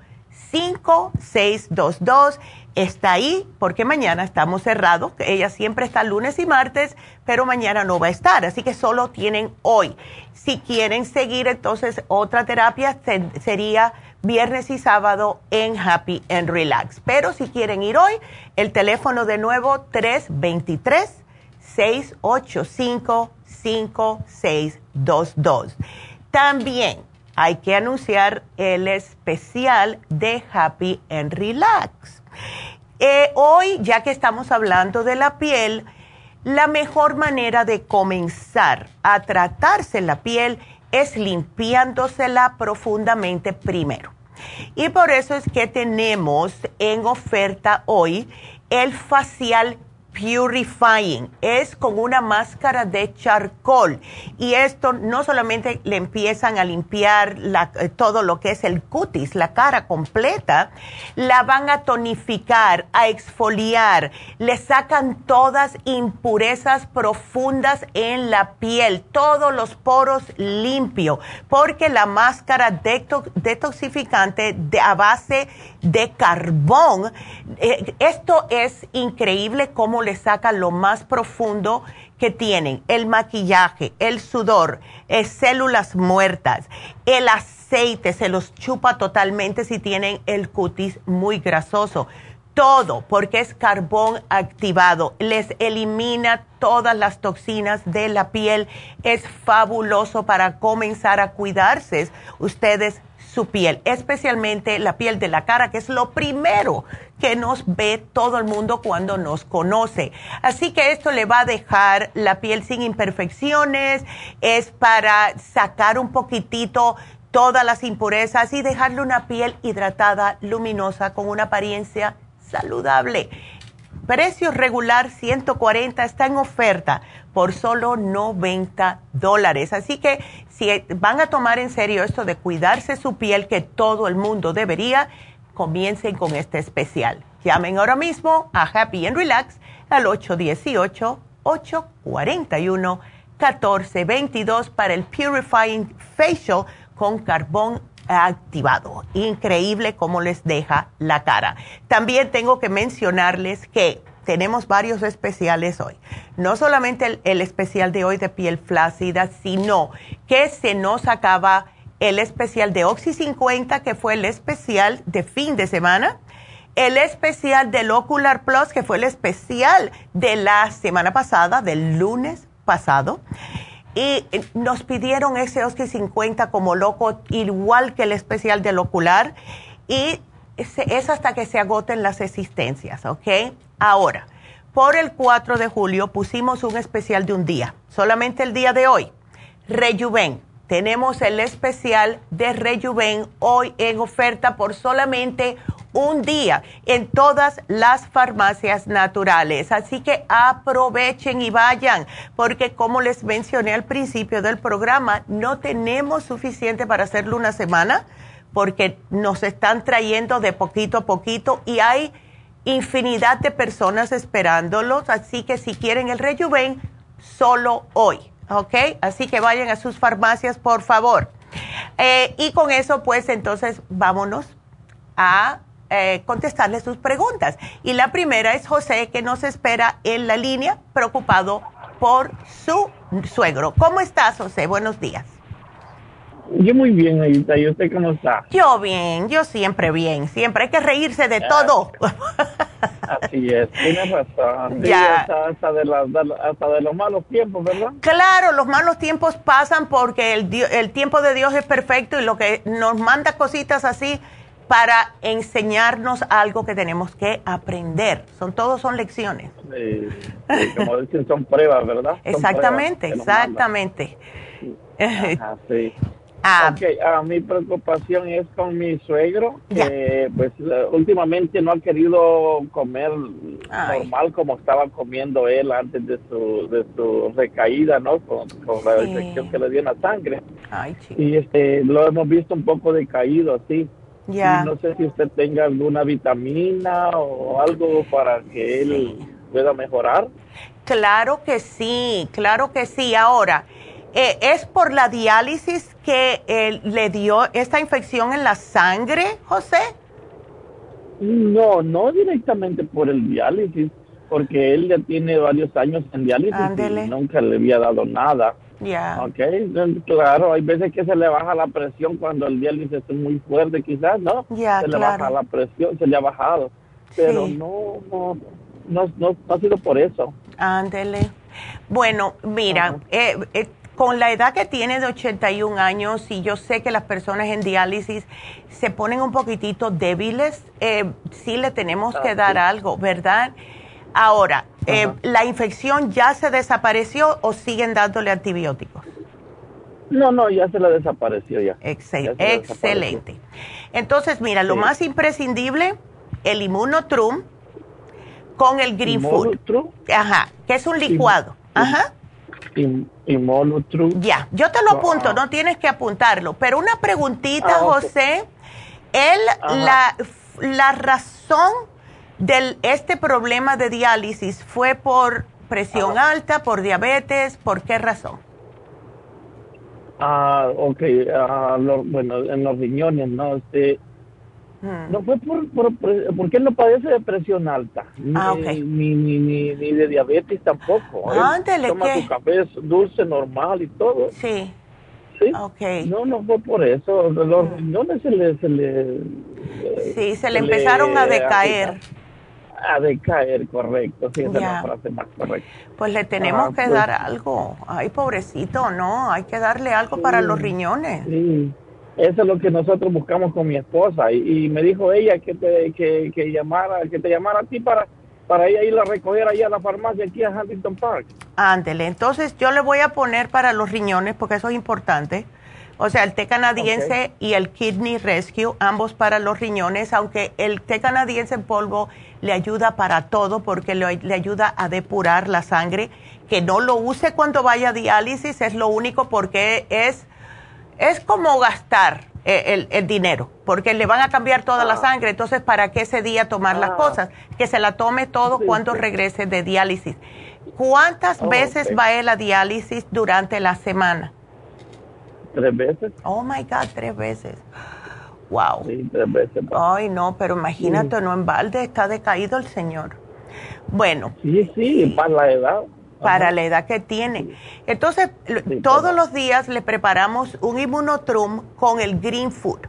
5622 está ahí porque mañana estamos cerrados. Ella siempre está lunes y martes, pero mañana no va a estar. Así que solo tienen hoy. Si quieren seguir, entonces otra terapia sería viernes y sábado en Happy and Relax. Pero si quieren ir hoy, el teléfono de nuevo 323-685-5622. También hay que anunciar el especial de Happy and Relax eh, hoy, ya que estamos hablando de la piel, la mejor manera de comenzar a tratarse la piel es limpiándosela profundamente primero. Y por eso es que tenemos en oferta hoy el facial Purifying. Es con una máscara de charcoal. Y esto no solamente le empiezan a limpiar eh, todo lo que es el cutis, la cara completa, la van a tonificar, a exfoliar, le sacan todas impurezas profundas en la piel, todos los poros limpios, porque la máscara detoxificante de, a base de carbón, eh, esto es increíble como le saca lo más profundo que tienen, el maquillaje, el sudor, es células muertas, el aceite se los chupa totalmente si tienen el cutis muy grasoso. todo, porque es carbón activado. Les elimina todas las toxinas de la piel. Es fabuloso para comenzar a cuidarse ustedes su piel, especialmente la piel de la cara, que es lo primero que nos ve todo el mundo cuando nos conoce. Así que esto le va a dejar la piel sin imperfecciones, es para sacar un poquitito todas las impurezas y dejarle una piel hidratada, luminosa, con una apariencia saludable. Precio regular 140 está en oferta por solo 90 dólares. Así que si van a tomar en serio esto de cuidarse su piel, que todo el mundo debería, comiencen con este especial. Llamen ahora mismo a Happy and Relax al 818-841-1422 para el Purifying Facial con carbón activado. Increíble cómo les deja la cara. También tengo que mencionarles que tenemos varios especiales hoy. No solamente el, especial de hoy de piel flácida, sino que se nos acaba el especial de Oxy 50, que fue el especial de fin de semana, el especial del Ocular Plus, que fue el especial de la semana pasada, del lunes pasado y eh, nos pidieron ese Oxy 50 como loco, igual que el especial del ocular, y es hasta que se agoten las existencias, ¿ok? Ahora, por el 4 de julio pusimos un especial de un día, solamente el día de hoy. Rejuven, tenemos el especial de Rejuven hoy en oferta por solamente un día en todas las farmacias naturales. Así que aprovechen y vayan, porque como les mencioné al principio del programa, no tenemos suficiente para hacerlo una semana, porque nos están trayendo de poquito a poquito y hay infinidad de personas esperándolos. Así que si quieren el Rejuven, solo hoy, ¿ok? Así que vayan a sus farmacias, por favor. Eh, y con eso, pues entonces vámonos a eh, contestarle sus preguntas. Y la primera es José, que nos espera en la línea, preocupado por su suegro. ¿Cómo estás, José? Buenos días. Yo muy bien, Ayuta. ¿Y usted cómo está? Yo bien, yo siempre bien. Siempre hay que reírse de todo. Así es, tienes razón. Hasta, de hasta de los malos tiempos, ¿verdad? Claro, los malos tiempos pasan porque el, el tiempo de Dios es perfecto y lo que nos manda cositas así para enseñarnos algo que tenemos que aprender. Son todos son lecciones. Sí, como dicen, son pruebas, ¿verdad? exactamente, exactamente. Ajá, sí. Ah. ah, mi preocupación es con mi suegro, que pues últimamente no ha querido comer normal como estaba comiendo él antes de su, de su recaída, ¿no? Con, la infección que le dio en la sangre. Ay, y este, lo hemos visto un poco decaído, así. No sé si usted tenga alguna vitamina o algo para que él pueda mejorar. Claro que sí, claro que sí. Ahora, eh, ¿es por la diálisis que eh, le dio esta infección en la sangre, José? No, no directamente por el diálisis, porque él ya tiene varios años en diálisis y nunca le había dado nada. Ya. claro, hay veces que se le baja la presión cuando el diálisis es muy fuerte, quizás, ¿no? Ya, se le baja la presión, se le ha bajado. Pero no, no, no, no, ha sido por eso. Ándele. Bueno, mira, eh, eh, con la edad que tiene de 81 años, y yo sé que las personas en diálisis se ponen un poquitito débiles, eh, sí le tenemos que ah, dar algo, ¿verdad? Ahora, eh, ¿la infección ya se desapareció o siguen dándole antibióticos? No, no, ya se la desapareció ya. excelente. Entonces, mira, lo más imprescindible, el inmunotrum con el green food. Ajá, que es un licuado. Ajá. Inmunotrum. Ya, yo te lo apunto, no tienes que apuntarlo. Pero una preguntita, ah, José. Él, la, la razón del este problema de diálisis fue por presión alta, por diabetes, ¿por qué razón? Ah, ok, ah, bueno, en los riñones, ¿no? Este. No fue por, por, porque él no padece de presión alta, ni, ah, ni, ni, ni, de diabetes tampoco. Ándale, toma su café dulce, normal y todo. Sí. Sí. Okay. No, no fue por eso. Los hmm. riñones se le... Se le sí, se, le empezaron a decaer. a decaer, correcto. Sí, esa es la frase más correcta. Pues le tenemos que pues dar algo. Ay, pobrecito, ¿no? Hay que darle algo para los riñones. Sí. Eso es lo que nosotros buscamos con mi esposa y, me dijo ella que te que, que, llamara que te llamara a ti para para ella ir a recoger allá a la farmacia aquí a Huntington Park. Ándele, entonces yo le voy a poner para los riñones porque eso es importante. O sea, el té canadiense y el Kidney Rescue, ambos para los riñones, aunque el té canadiense en polvo le ayuda para todo porque le, le, ayuda a depurar la sangre. Que no lo use cuando vaya a diálisis es lo único porque es, es como gastar eh, el, dinero, porque le van a cambiar toda la ah. sangre, entonces ¿para qué ese día tomar las ah. cosas? Que se la tome todo cuando regrese de diálisis. ¿Cuántas veces va él a diálisis durante la semana? Tres veces. Oh my God, tres veces. Wow. Sí, tres veces. Ay, no, pero imagínate, no en balde, está decaído el señor. Bueno. Sí, sí, para la edad para la edad que tiene. Entonces, todos los días le preparamos un inmunotrum con el green food,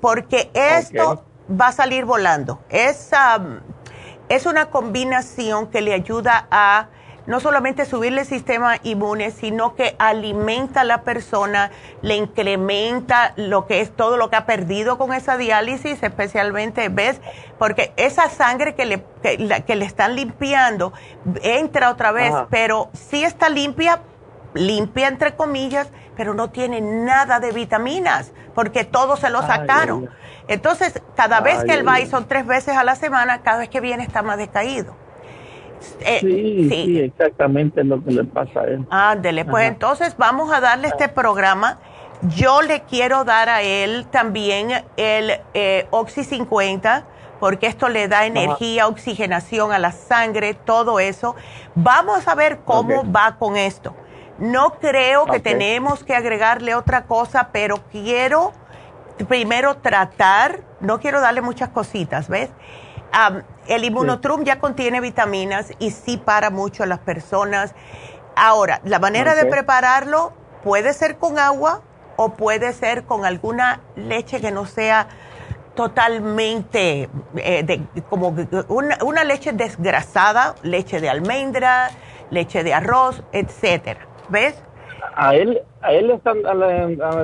porque esto va a salir volando. Es, es una combinación que le ayuda a no solamente subirle el sistema inmune, sino que alimenta a la persona, le incrementa lo que es todo lo que ha perdido con esa diálisis, especialmente, ¿ves? Porque esa sangre que le, que, le están limpiando entra otra vez, pero sí está limpia, limpia entre comillas, pero no tiene nada de vitaminas, porque todo se lo sacaron. Entonces, cada vez que él va, y son tres veces a la semana, cada vez que viene está más decaído. Eh, sí, sí, exactamente lo que le pasa a él. Ándele, pues entonces vamos a darle este programa. Yo le quiero dar a él también el eh, Oxy 50 porque esto le da energía, oxigenación a la sangre, todo eso. Vamos a ver cómo va con esto. No creo que tenemos que agregarle otra cosa, pero quiero primero tratar, no quiero darle muchas cositas, ¿ves? El inmunotrum ya contiene vitaminas y sí para mucho a las personas. Ahora, la manera de prepararlo puede ser con agua o puede ser con alguna leche que no sea totalmente eh, como una, leche desgrasada, leche de almendra, leche de arroz, etcétera. ¿Ves? a él a él le están,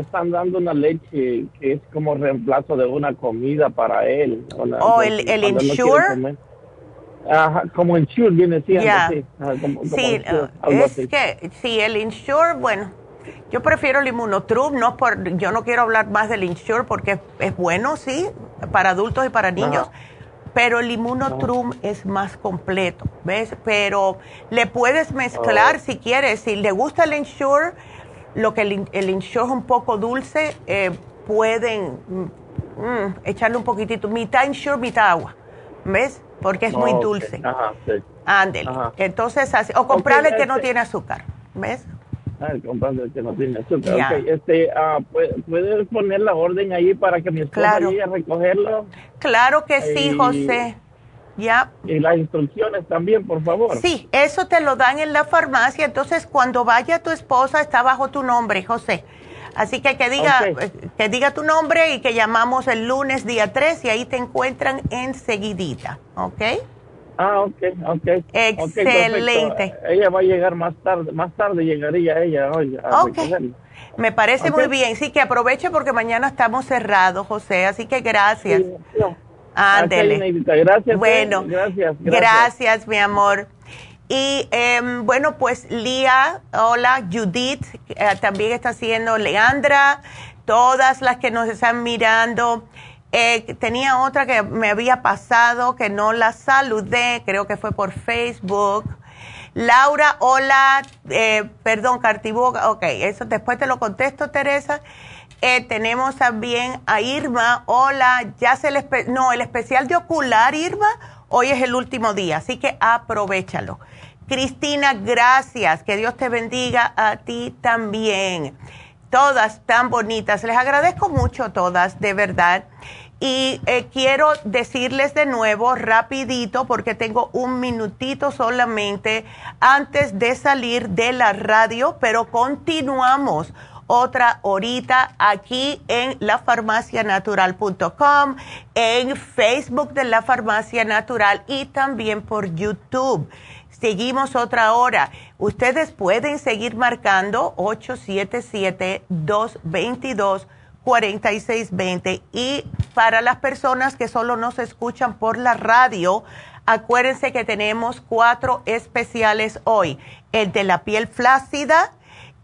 están dando una leche que es como reemplazo de una comida para él. ¿O el, el Insure? Ajá, como Insure viene siendo, sí. sí, es que, sí, el Insure, bueno, yo prefiero el Immunotrum, no por, yo no quiero hablar más del Insure porque es, bueno, sí, para adultos y para niños. Pero el Immunotrum es más completo, ¿ves? Pero le puedes mezclar oh. si quieres. Si le gusta el Insure, lo que el, el es un poco dulce, eh, pueden mm, mm, echarle un poquitito, mitad Insure, mitad agua, ¿ves? Porque es muy dulce. Ajá, sí. Ándele. Entonces, así, o comprarle que no este tiene azúcar, ¿ves? Ah, comprarle que no tiene azúcar. Okay, este, ah, ¿Puedes poner la orden ahí para que mi esposa vaya a recogerlo? Claro que sí, José. Ya. Y las instrucciones también, por favor. Sí, eso te lo dan en la farmacia. Entonces, cuando vaya tu esposa, está bajo tu nombre, José. Así que que diga, que diga tu nombre y que llamamos el lunes día 3 y ahí te encuentran enseguidita, ¿ok? Ah, ok, ok. Excelente. ella va a llegar más tarde, más tarde llegaría ella hoy a Me parece muy bien. Sí, que aproveche porque mañana estamos cerrados, José. Así que gracias. Ándele. Gracias. Bueno, gracias, gracias. mi amor. Y em, bueno, pues Lía, hola, Judith, eh, también está haciendo Leandra, todas las que nos están mirando. Eh, tenía otra que me había pasado, que no la saludé, creo que fue por Facebook. Laura, hola, eh, perdón, Cartiboga, ok, eso después te lo contesto, Teresa. Eh, tenemos también a Irma. Hola, ya se el no, el especial de ocular, Irma, hoy es el último día, así que aprovechalo. Cristina, gracias. Que Dios te bendiga a ti también. Todas tan bonitas. Les agradezco mucho todas, de verdad. Y eh, quiero decirles de nuevo, rapidito, porque tengo un minutito solamente antes de salir de la radio, pero continuamos otra horita aquí en lafarmacianatural.com, en Facebook de La Farmacia Natural y también por YouTube. Seguimos otra hora. Ustedes pueden seguir marcando 877-222-4620 y para las personas que solo nos escuchan por la radio, acuérdense que tenemos cuatro especiales hoy. El de la piel flácida,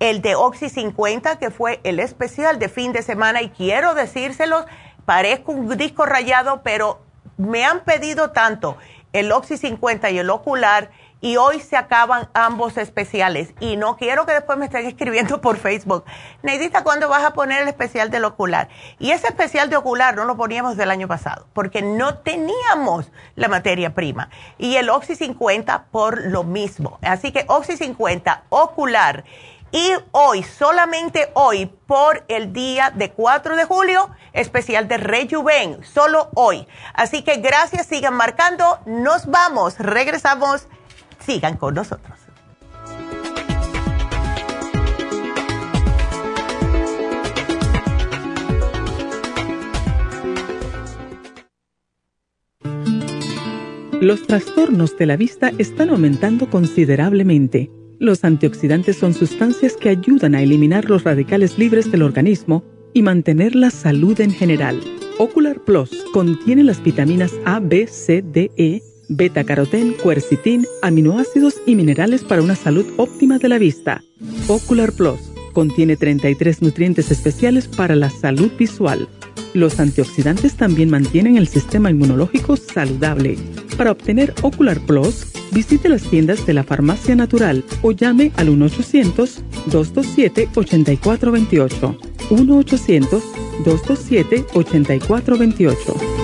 el de Oxy 50, que fue el especial de fin de semana y quiero decírselos, parezco un disco rayado, pero me han pedido tanto el Oxy 50 y el ocular y hoy se acaban ambos especiales y no quiero que después me estén escribiendo por Facebook. Neidita, ¿cuándo vas a poner el especial del ocular? Y ese especial de ocular no lo poníamos del año pasado porque no teníamos la materia prima. Y el Oxy 50 por lo mismo. Así que Oxy 50 ocular y hoy, solamente hoy, por el día de 4 de julio, especial de Rejuven, solo hoy. Así que gracias, sigan marcando, nos vamos, regresamos, sigan con nosotros. Los trastornos de la vista están aumentando considerablemente. Los antioxidantes son sustancias que ayudan a eliminar los radicales libres del organismo y mantener la salud en general. Ocular Plus contiene las vitaminas A, B, C, D, E, beta carotén, quercitín, aminoácidos y minerales para una salud óptima de la vista. Ocular Plus contiene 33 nutrientes especiales para la salud visual. Los antioxidantes también mantienen el sistema inmunológico saludable. Para obtener Ocular Plus, visite las tiendas de la Farmacia Natural o llame al 1-800-227-8428. 1-800-227-8428.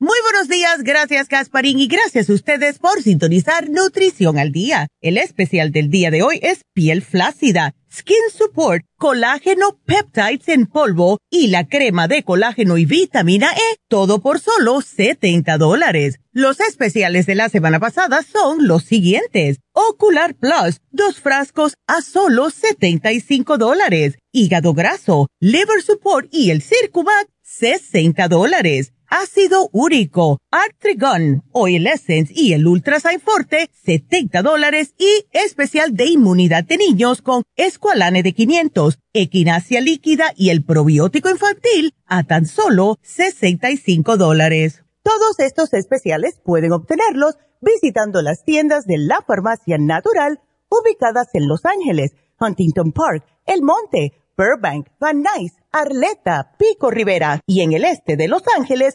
Muy buenos días, gracias Gasparín y gracias a ustedes por sintonizar Nutrición al Día. El especial del día de hoy es piel flácida, skin support, colágeno peptides en polvo y la crema de colágeno y vitamina E, todo por solo 70 dólares. Los especiales de la semana pasada son los siguientes. Ocular Plus, dos frascos a solo 75 dólares. Hígado graso, liver support y el Circumac, 60 dólares ácido úrico, Artrigon, Oil Essence y el Ultrasign Forte, 70 dólares y especial de inmunidad de niños con Esqualane de 500, Equinacia líquida y el probiótico infantil a tan solo 65 dólares. Todos estos especiales pueden obtenerlos visitando las tiendas de la farmacia natural ubicadas en Los Ángeles, Huntington Park, El Monte, Burbank, Van Nuys, Arleta, Pico Rivera y en el este de Los Ángeles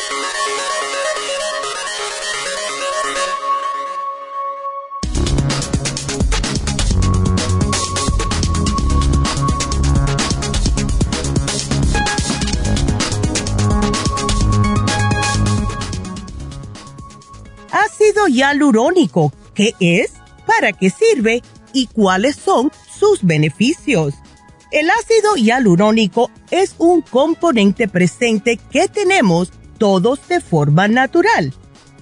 Ácido hialurónico. ¿Qué es? ¿Para qué sirve? ¿Y cuáles son sus beneficios? El ácido hialurónico es un componente presente que tenemos todos de forma natural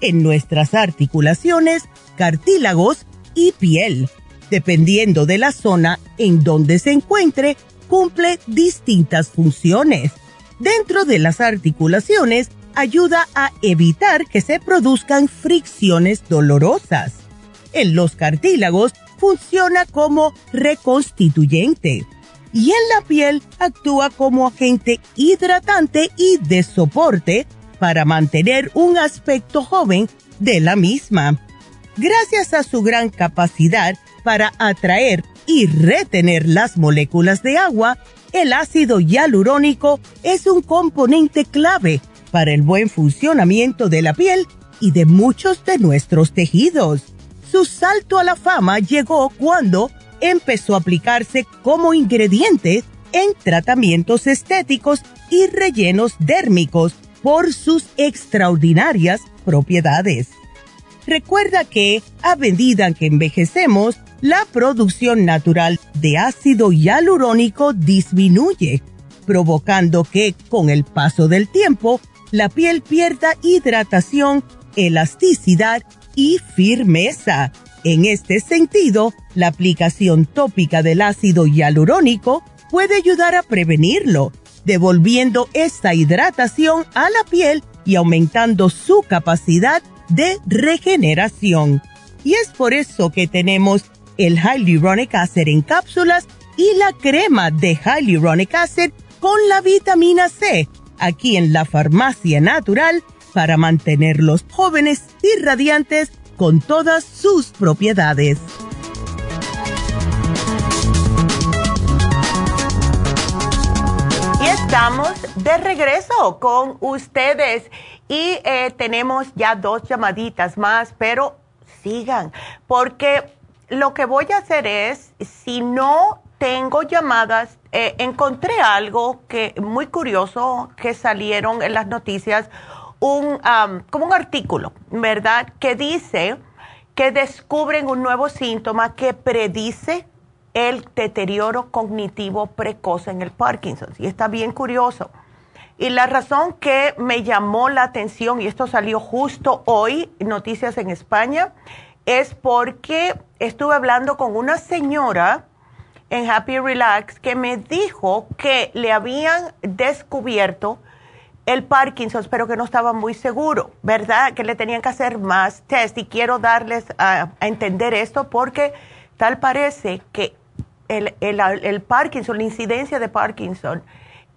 en nuestras articulaciones, cartílagos y piel. Dependiendo de la zona en donde se encuentre, cumple distintas funciones. Dentro de las articulaciones ayuda a evitar que se produzcan fricciones dolorosas. En los cartílagos funciona como reconstituyente y en la piel actúa como agente hidratante y de soporte para mantener un aspecto joven de la misma. Gracias a su gran capacidad para atraer y retener las moléculas de agua, el ácido hialurónico es un componente clave para el buen funcionamiento de la piel y de muchos de nuestros tejidos. Su salto a la fama llegó cuando empezó a aplicarse como ingrediente en tratamientos estéticos y rellenos dérmicos por sus extraordinarias propiedades. Recuerda que a medida que envejecemos, la producción natural de ácido hialurónico disminuye, provocando que con el paso del tiempo la piel pierda hidratación, elasticidad y firmeza. En este sentido, la aplicación tópica del ácido hialurónico puede ayudar a prevenirlo, devolviendo esta hidratación a la piel y aumentando su capacidad de regeneración. Y es por eso que tenemos el Hyaluronic Acid en cápsulas y la crema de Hyaluronic Acid con la vitamina C aquí en la farmacia natural para mantenerlos jóvenes y radiantes con todas sus propiedades. Y estamos de regreso con ustedes y eh, tenemos ya dos llamaditas más, pero sigan, porque lo que voy a hacer es, si no tengo llamadas, eh, encontré algo que muy curioso que salieron en las noticias, un, como un artículo, ¿verdad? Que dice que descubren un nuevo síntoma que predice el deterioro cognitivo precoz en el Parkinson. Y está bien curioso. Y la razón que me llamó la atención, y esto salió justo hoy, Noticias en España, es porque estuve hablando con una señora en Happy Relax que me dijo que le habían descubierto el Parkinson, pero que no estaba muy seguro, ¿verdad? Que le tenían que hacer más test y quiero darles a, entender esto porque tal parece que el, el Parkinson, la incidencia de Parkinson,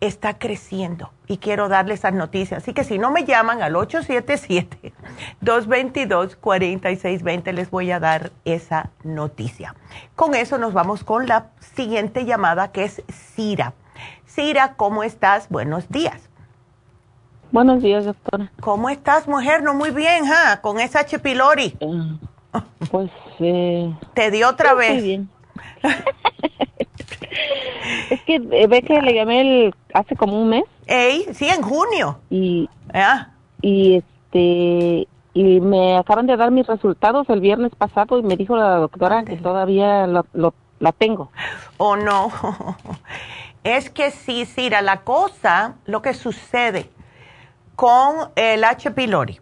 está creciendo y quiero darles esas noticias. Así que si no me llaman al 877-222-4620, les voy a dar esa noticia. Con eso nos vamos con la siguiente llamada que es Cira. Cira, ¿cómo estás? Buenos días. Buenos días, doctora. ¿Cómo estás, mujer? No muy bien, ¿ja? Con esa H. pylori. Eh, pues... Eh, ¿Te dio otra vez? bien. [LAUGHS] es que eh, ve que le llamé el, hace como un mes. Ey, sí, en junio. Y, y este, y me acaban de dar mis resultados el viernes pasado y me dijo la doctora que todavía lo, la tengo. Oh, no. [LAUGHS] Es que sí, Cira, la cosa, lo que sucede con el H. pylori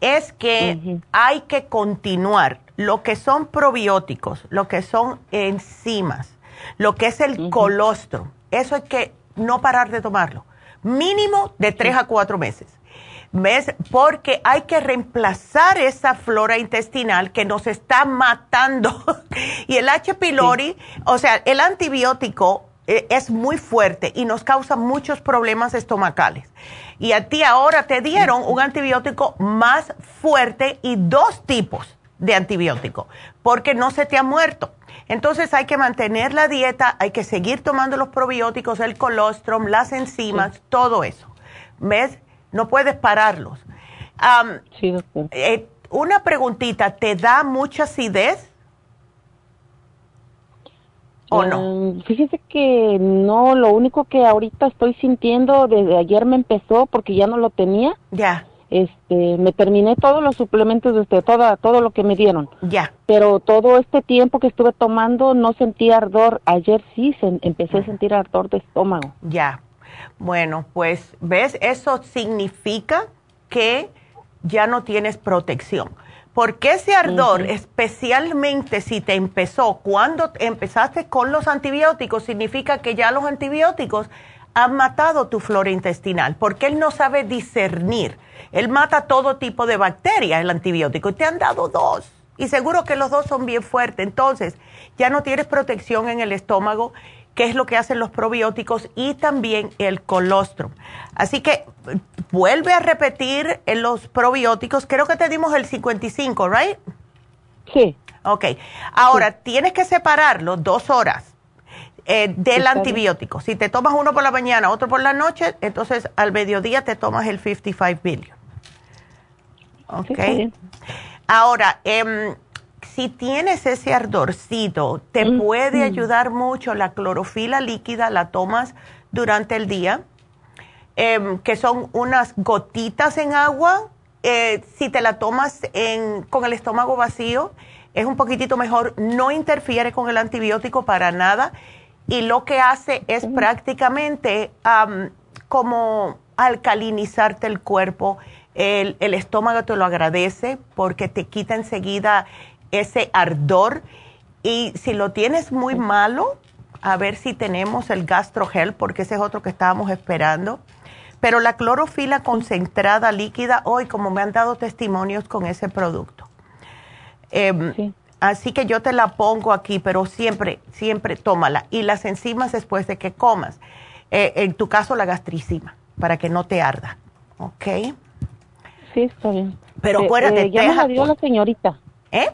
es que hay que continuar lo que son probióticos, lo que son enzimas, lo que es el colostrum. Eso hay que no parar de tomarlo. Mínimo de tres a cuatro meses. ¿Ves? Porque hay que reemplazar esa flora intestinal que nos está matando. [LAUGHS] y el H. pylori, o sea, el antibiótico eh, es muy fuerte y nos causa muchos problemas estomacales. Y a ti ahora te dieron un antibiótico más fuerte y dos tipos de antibiótico, porque no se te ha muerto. Entonces hay que mantener la dieta, hay que seguir tomando los probióticos, el colostrum, las enzimas, todo eso. ¿Ves? No puedes pararlos. sí, doctor. Eh, una preguntita, ¿te da mucha acidez? ¿O no? Em, fíjese que no, lo único que ahorita estoy sintiendo desde ayer me empezó porque ya no lo tenía. Ya este, me terminé todos los suplementos de usted, toda, todo lo que me dieron. Ya. Pero todo este tiempo que estuve tomando no sentí ardor. Ayer sí empecé a sentir ardor de estómago. Ya. Bueno, pues, ¿ves? Eso significa que ya no tienes protección. Porque ese ardor, especialmente si te empezó cuando empezaste con los antibióticos, significa que ya los antibióticos han matado tu flora intestinal, porque él no sabe discernir él mata todo tipo de bacterias, el antibiótico, y te han dado dos. Y seguro que los dos son bien fuertes. Entonces, ya no tienes protección en el estómago, que es lo que hacen los probióticos, y también el colostrum. Así que vuelve a repetir en los probióticos. Creo que te dimos el 55, ¿right? Sí. Ok. Ahora, tienes que separarlo dos horas. Eh, del antibiótico. Si te tomas uno por la mañana, otro por la noche, entonces al mediodía te tomas el 55 billion. Ok. Ahora, em, si tienes ese ardorcito, te puede ayudar mucho la clorofila líquida, la tomas durante el día, em, que son unas gotitas en agua. Eh, si te la tomas con el estómago vacío, es un poquitito mejor, no interfiere con el antibiótico para nada y lo que hace es prácticamente como alcalinizarte el cuerpo. El, el, estómago te lo agradece porque te quita enseguida ese ardor. Y si lo tienes muy malo, a ver si tenemos el gastrogel, porque ese es otro que estábamos esperando. Pero la clorofila concentrada líquida, hoy como me han dado testimonios con ese producto. Em, así que yo te la pongo aquí, pero siempre, siempre tómala. Y las enzimas después de que comas. Eh, en tu caso, la gastricima, para que no te arda. ¿Ok? Sí, está bien. Pero eh, acuérdate, eh, ya me la dio la señorita. ¿Eh?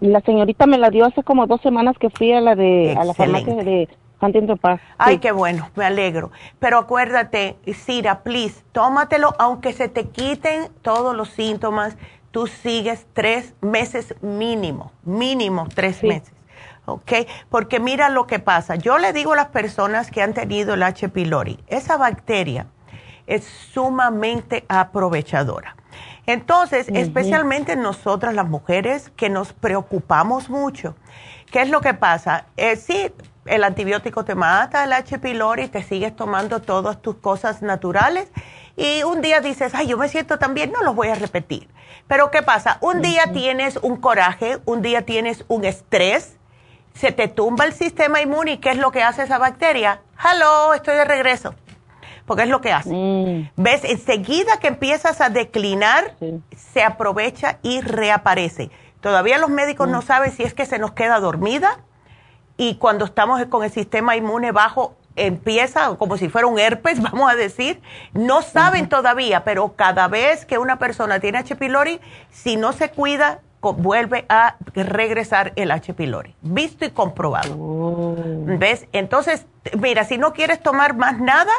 La señorita me la dio hace como dos semanas que fui a la de a la farmacia de Huntington Park. Ay, qué bueno, me alegro. Pero acuérdate, Cira, please, tómatelo, aunque se te quiten todos los síntomas, tú sigues tres meses mínimo, mínimo tres meses. ¿ok? Porque mira lo que pasa. Yo le digo a las personas que han tenido el H. pylori, esa bacteria es sumamente aprovechadora. Entonces, especialmente nosotras las mujeres que nos preocupamos mucho, ¿qué es lo que pasa? Eh, sí, el antibiótico te mata el H. pylori, te sigues tomando todas tus cosas naturales y un día dices, ay, yo me siento tan bien, no los voy a repetir. Pero ¿qué pasa? Un día tienes un coraje, un día tienes un estrés, se te tumba el sistema inmune y ¿qué es lo que hace esa bacteria? Hello, estoy de regreso porque es lo que hace. Mm. ¿Ves? Enseguida que empiezas a declinar, se aprovecha y reaparece. Todavía los médicos no mm. saben si es que se nos queda dormida y cuando estamos con el sistema inmune bajo empieza como si fuera un herpes, [LAUGHS] vamos a decir. No saben todavía, pero cada vez que una persona tiene H. pylori, si no se cuida, vuelve a regresar el H. pylori. Visto y comprobado. Oh. ¿Ves? Entonces, mira, si no quieres tomar más nada,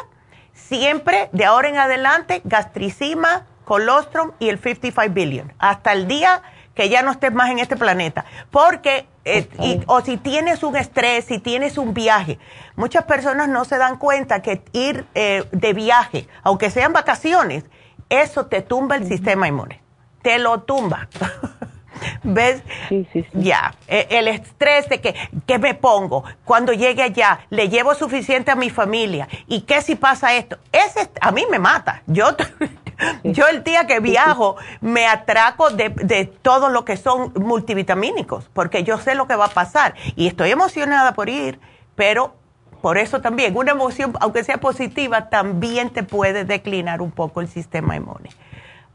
siempre de ahora en adelante gastricima, colostrum y el 55 billion, hasta el día que ya no estés más en este planeta. Porque, eh, o si tienes un estrés, si tienes un viaje, muchas personas no se dan cuenta que ir eh, de viaje, aunque sean vacaciones, eso te tumba el sistema inmune, te lo tumba. [LAUGHS] [LAUGHS] ¿Ves? Sí, sí, sí. Ya, e, el estrés de que, ¿qué me pongo? Cuando llegue allá, le llevo suficiente a mi familia. ¿Y qué si pasa esto? Ese a mí me mata. Yo, [LAUGHS] yo el día que viajo me atraco de, de todo lo que son multivitamínicos, porque yo sé lo que va a pasar. Y estoy emocionada por ir, pero por eso también, una emoción, aunque sea positiva, también te puede declinar un poco el sistema inmune.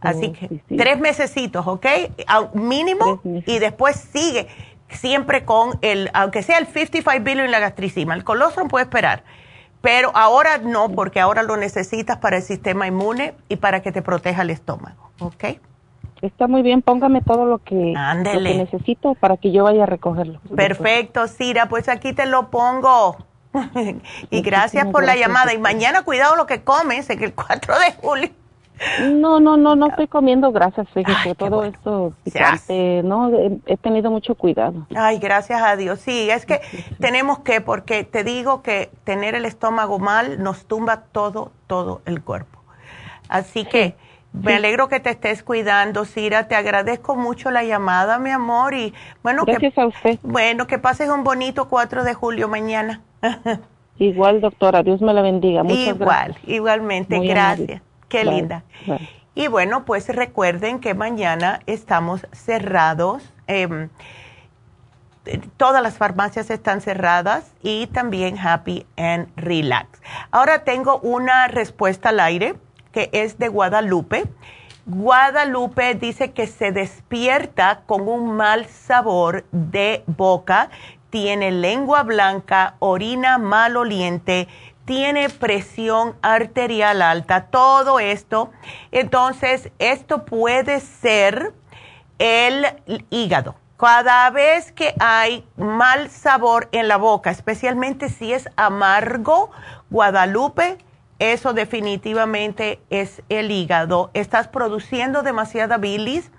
Así que tres mesecitos, ¿ok? Mínimo y después sigue siempre con el, aunque sea el 55 billion y la gastricima. El colostrum puede esperar, pero ahora no, porque ahora lo necesitas para el sistema inmune y para que te proteja el estómago, ¿ok? Está muy bien, póngame todo lo que, necesito para que yo vaya a recogerlo. Perfecto, Cira, pues aquí te lo pongo. [LAUGHS] y gracias por la llamada. Y mañana cuidado lo que comes, en el 4 de julio. No, no, no, no estoy comiendo grasas, fíjate, todo esto picante, no, he, tenido mucho cuidado. Ay, gracias a Dios. Sí, es que [LAUGHS] tenemos que, porque te digo que tener el estómago mal nos tumba todo, todo el cuerpo. Así que me alegro que te estés cuidando, Cira, te agradezco mucho la llamada, mi amor, y bueno, gracias que, a usted. Bueno, que pases un bonito 4 de julio mañana. [LAUGHS] Igual, doctora, Dios me la bendiga. Muchas Igual, igualmente, gracias. Qué linda. Y bueno, pues recuerden que mañana estamos cerrados. Em, todas las farmacias están cerradas y también Happy and Relax. Ahora tengo una respuesta al aire que es de Guadalupe. Guadalupe dice que se despierta con un mal sabor de boca, tiene lengua blanca, orina maloliente, tiene presión arterial alta, todo esto. Entonces, esto puede ser el hígado. Cada vez que hay mal sabor en la boca, especialmente si es amargo, Guadalupe, eso definitivamente es el hígado. Estás produciendo demasiada bilis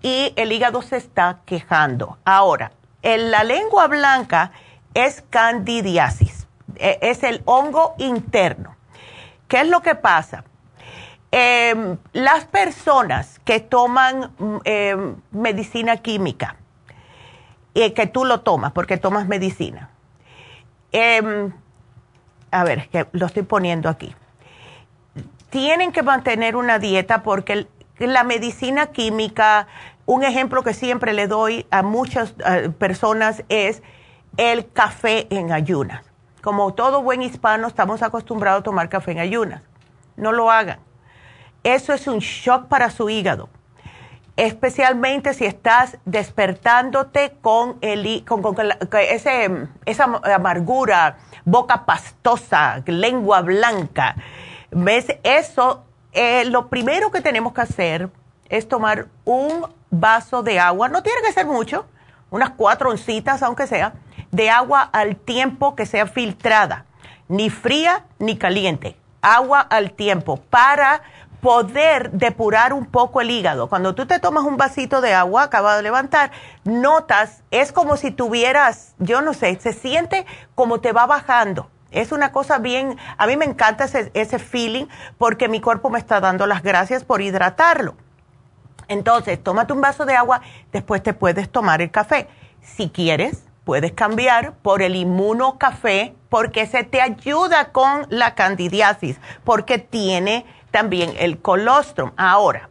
y el hígado se está quejando. Ahora, en la lengua blanca es candidiasis, es el hongo interno. ¿Qué es lo que pasa? Em, las personas que toman mm, em, medicina química, y que tú lo tomas porque tomas medicina, em, a ver, que lo estoy poniendo aquí, tienen que mantener una dieta porque la medicina química, un ejemplo que siempre le doy a muchas personas es el café en ayunas. Como todo buen hispano, estamos acostumbrados a tomar café en ayunas. No lo hagan eso es un shock para su hígado, especialmente si estás despertándote con, el, con, ese, esa amargura, boca pastosa, lengua blanca. ¿Ves? Eso, eh, lo primero que tenemos que hacer es tomar un vaso de agua, no tiene que ser mucho, unas cuatro oncitas aunque sea, de agua al tiempo que sea filtrada, ni fría ni caliente, agua al tiempo para poder depurar un poco el hígado. Cuando tú te tomas un vasito de agua, acaba de levantar, notas, es como si tuvieras, yo no sé, se siente como te va bajando. Es una cosa bien, a mí me encanta ese, ese feeling porque mi cuerpo me está dando las gracias por hidratarlo. Entonces, tómate un vaso de agua, después te puedes tomar el café. Si quieres, puedes cambiar por el inmunocafé porque se te ayuda con la candidiasis, porque tiene también el colostrum. Ahora,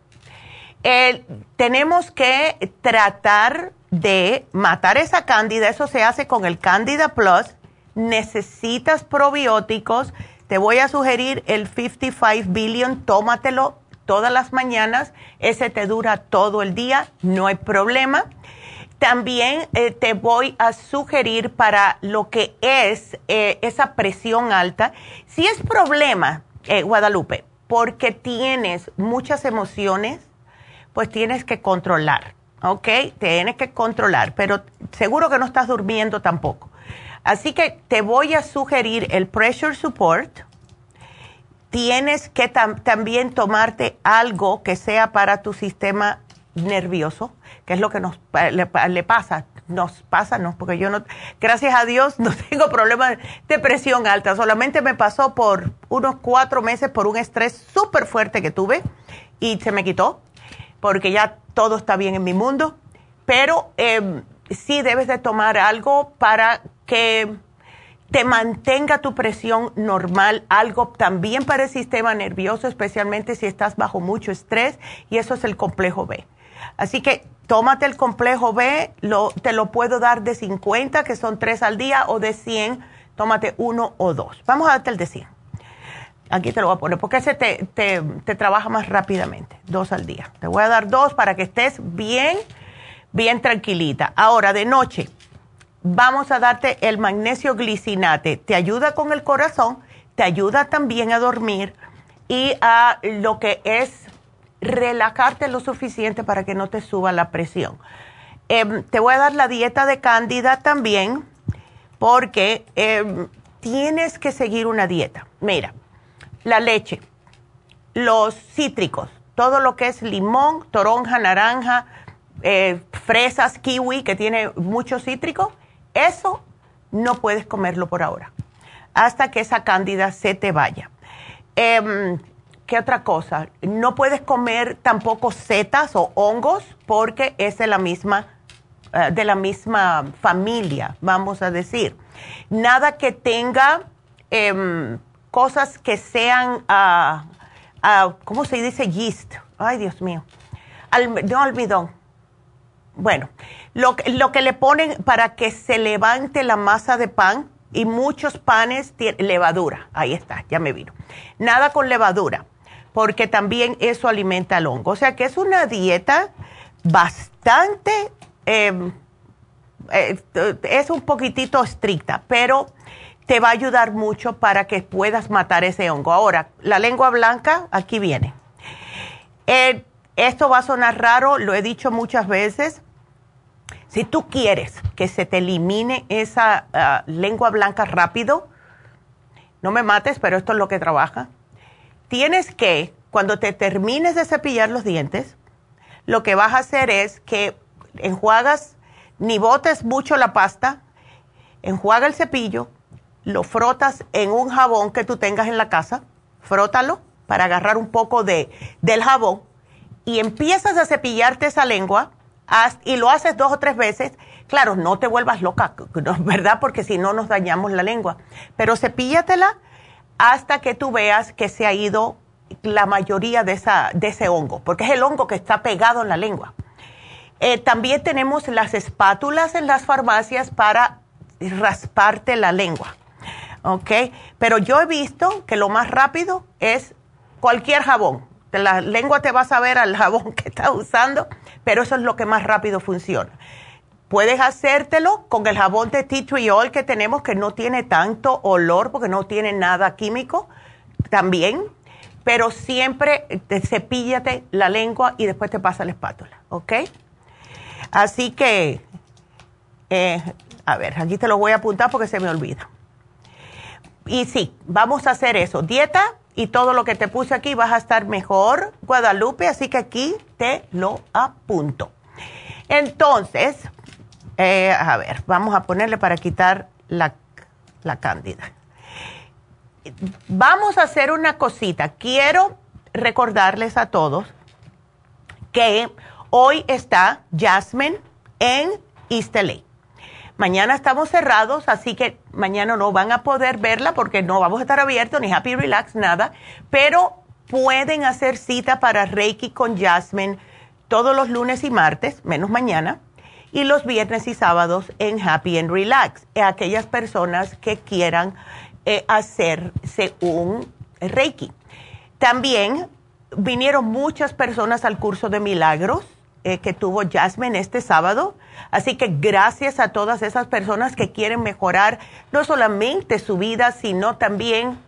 tenemos que tratar de matar esa cándida, eso se hace con el Candida Plus. Necesitas probióticos, te voy a sugerir el 55 Billion, tómatelo todas las mañanas, ese te dura todo el día, no hay problema. También eh, te voy a sugerir para lo que es eh, esa presión alta, si es problema, eh, Guadalupe, porque tienes muchas emociones, pues tienes que controlar, ¿ok? Tienes que controlar, pero seguro que no estás durmiendo tampoco. Así que te voy a sugerir el Pressure Support. Tienes que también tomarte algo que sea para tu sistema nervioso, que es lo que nos le pasa nos pasa, ¿no? Porque yo no, gracias a Dios, no [LAUGHS] tengo problemas de presión alta. Solamente me pasó por unos cuatro meses por un estrés súper fuerte que tuve y se me quitó, porque ya todo está bien en mi mundo. Pero em, sí debes de tomar algo para que te mantenga tu presión normal, algo también para el sistema nervioso, especialmente si estás bajo mucho estrés, y eso es el complejo B. Así que tómate el complejo B, te lo puedo dar de 50, que son 3 al día, o de 100, tómate uno o dos. Vamos a darte el de 100. Aquí te lo voy a poner, porque ese te, te, trabaja más rápidamente, dos al día. Te voy a dar dos para que estés bien, bien tranquilita. Ahora, de noche, vamos a darte el magnesio glicinate. Te ayuda con el corazón, te ayuda también a dormir y a lo que es relajarte lo suficiente para que no te suba la presión. Em, te voy a dar la dieta de cándida también, porque em, tienes que seguir una dieta. Mira, la leche, los cítricos, todo lo que es limón, toronja, naranja, eh, fresas, kiwi, que tiene mucho cítrico, eso no puedes comerlo por ahora, hasta que esa cándida se te vaya. Em, ¿Qué otra cosa? No puedes comer tampoco setas o hongos porque es de la misma, eh, de la misma familia, vamos a decir. Nada que tenga em, cosas que sean, uh, ¿cómo se dice? Yeast. Ay, Dios mío. no almidón. Bueno, lo, lo que le ponen para que se levante la masa de pan y muchos panes tienen levadura. Ahí está, ya me vino. Nada con levadura porque también eso alimenta al hongo. O sea que es una dieta bastante, em, eh, es un poquitito estricta, pero te va a ayudar mucho para que puedas matar ese hongo. Ahora, la lengua blanca, aquí viene. Eh, esto va a sonar raro, lo he dicho muchas veces. Si tú quieres que se te elimine esa ah, lengua blanca rápido, no me mates, pero esto es lo que trabaja tienes que, cuando te termines de cepillar los dientes, lo que vas a hacer es que enjuagas, ni botes mucho la pasta, enjuaga el cepillo, lo frotas en un jabón que tú tengas en la casa, frótalo para agarrar un poco de, del jabón y empiezas a cepillarte esa lengua y lo haces dos o tres veces. Claro, no te vuelvas loca, [LAUGHS] ¿verdad? Porque si no nos dañamos la lengua. Pero cepíllatela hasta que tú veas que se ha ido la mayoría de, esa, de ese hongo, porque es el hongo que está pegado en la lengua. Eh, también tenemos las espátulas en las farmacias para rasparte la lengua. ¿Ok? Pero yo he visto que lo más rápido es cualquier jabón. La lengua te va a saber al jabón [LAUGHS] que estás usando, pero eso es lo que más rápido funciona. Puedes hacértelo con el jabón de tea tree que tenemos, que no tiene tanto olor porque no tiene nada químico, también. Pero siempre te cepíllate la lengua y después te pasa la espátula, ¿ok? Así que, eh, a ver, aquí te lo voy a apuntar porque se me olvida. Y sí, vamos a hacer eso. Dieta y todo lo que te puse aquí vas a estar mejor, Guadalupe, así que aquí te lo apunto. Entonces, eh, a ver, vamos a ponerle para quitar la, la cándida. Vamos a hacer una cosita. Quiero recordarles a todos que hoy está Jasmine en East Mañana estamos cerrados, así que mañana no van a poder verla porque no vamos a estar abiertos, ni Happy Relax, nada. Pero pueden hacer cita para Reiki con Jasmine todos los lunes y martes, menos mañana, y los viernes y sábados en Happy and Relax. Aquellas personas que quieran eh, hacerse un Reiki. También vinieron muchas personas al curso de milagros eh, que tuvo Jasmine este sábado. Así que gracias a todas esas personas que quieren mejorar no solamente su vida, sino también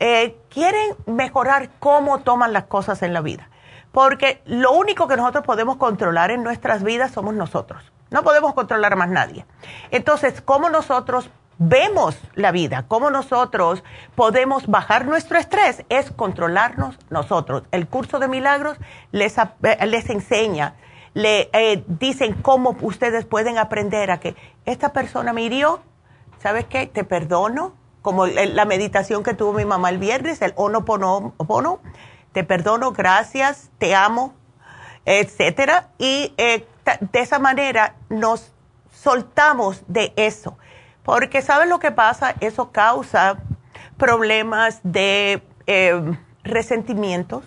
eh, quieren mejorar cómo toman las cosas en la vida. Porque lo único que nosotros podemos controlar en nuestras vidas somos nosotros. No podemos controlar más nadie. Entonces, ¿cómo nosotros vemos la vida, cómo nosotros podemos bajar nuestro estrés, es controlarnos nosotros. El curso de milagros les, eh, les enseña, le eh, dicen cómo ustedes pueden aprender a que esta persona me hirió, ¿sabes qué? Te perdono, como la meditación que tuvo mi mamá el viernes, el ono pono, te perdono, gracias, te amo, etcétera. Y eh, de esa manera nos soltamos de eso porque ¿sabes lo que pasa? Eso causa problemas de eh, resentimientos,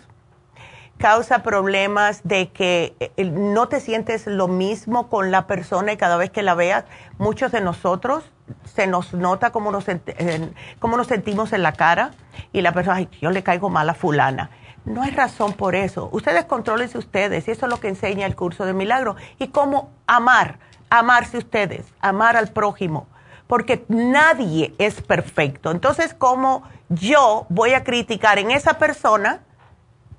causa problemas de que eh, no te sientes lo mismo con la persona y cada vez que la veas, muchos de nosotros se nos nota cómo nos, nos sentimos en la cara y la persona, ay, yo le caigo mal a fulana. No hay razón por eso. Ustedes controlense ustedes y eso es lo que enseña el curso de milagro. Y cómo amar, amarse ustedes, amar al prójimo porque nadie es perfecto. Entonces, ¿cómo yo voy a criticar en esa persona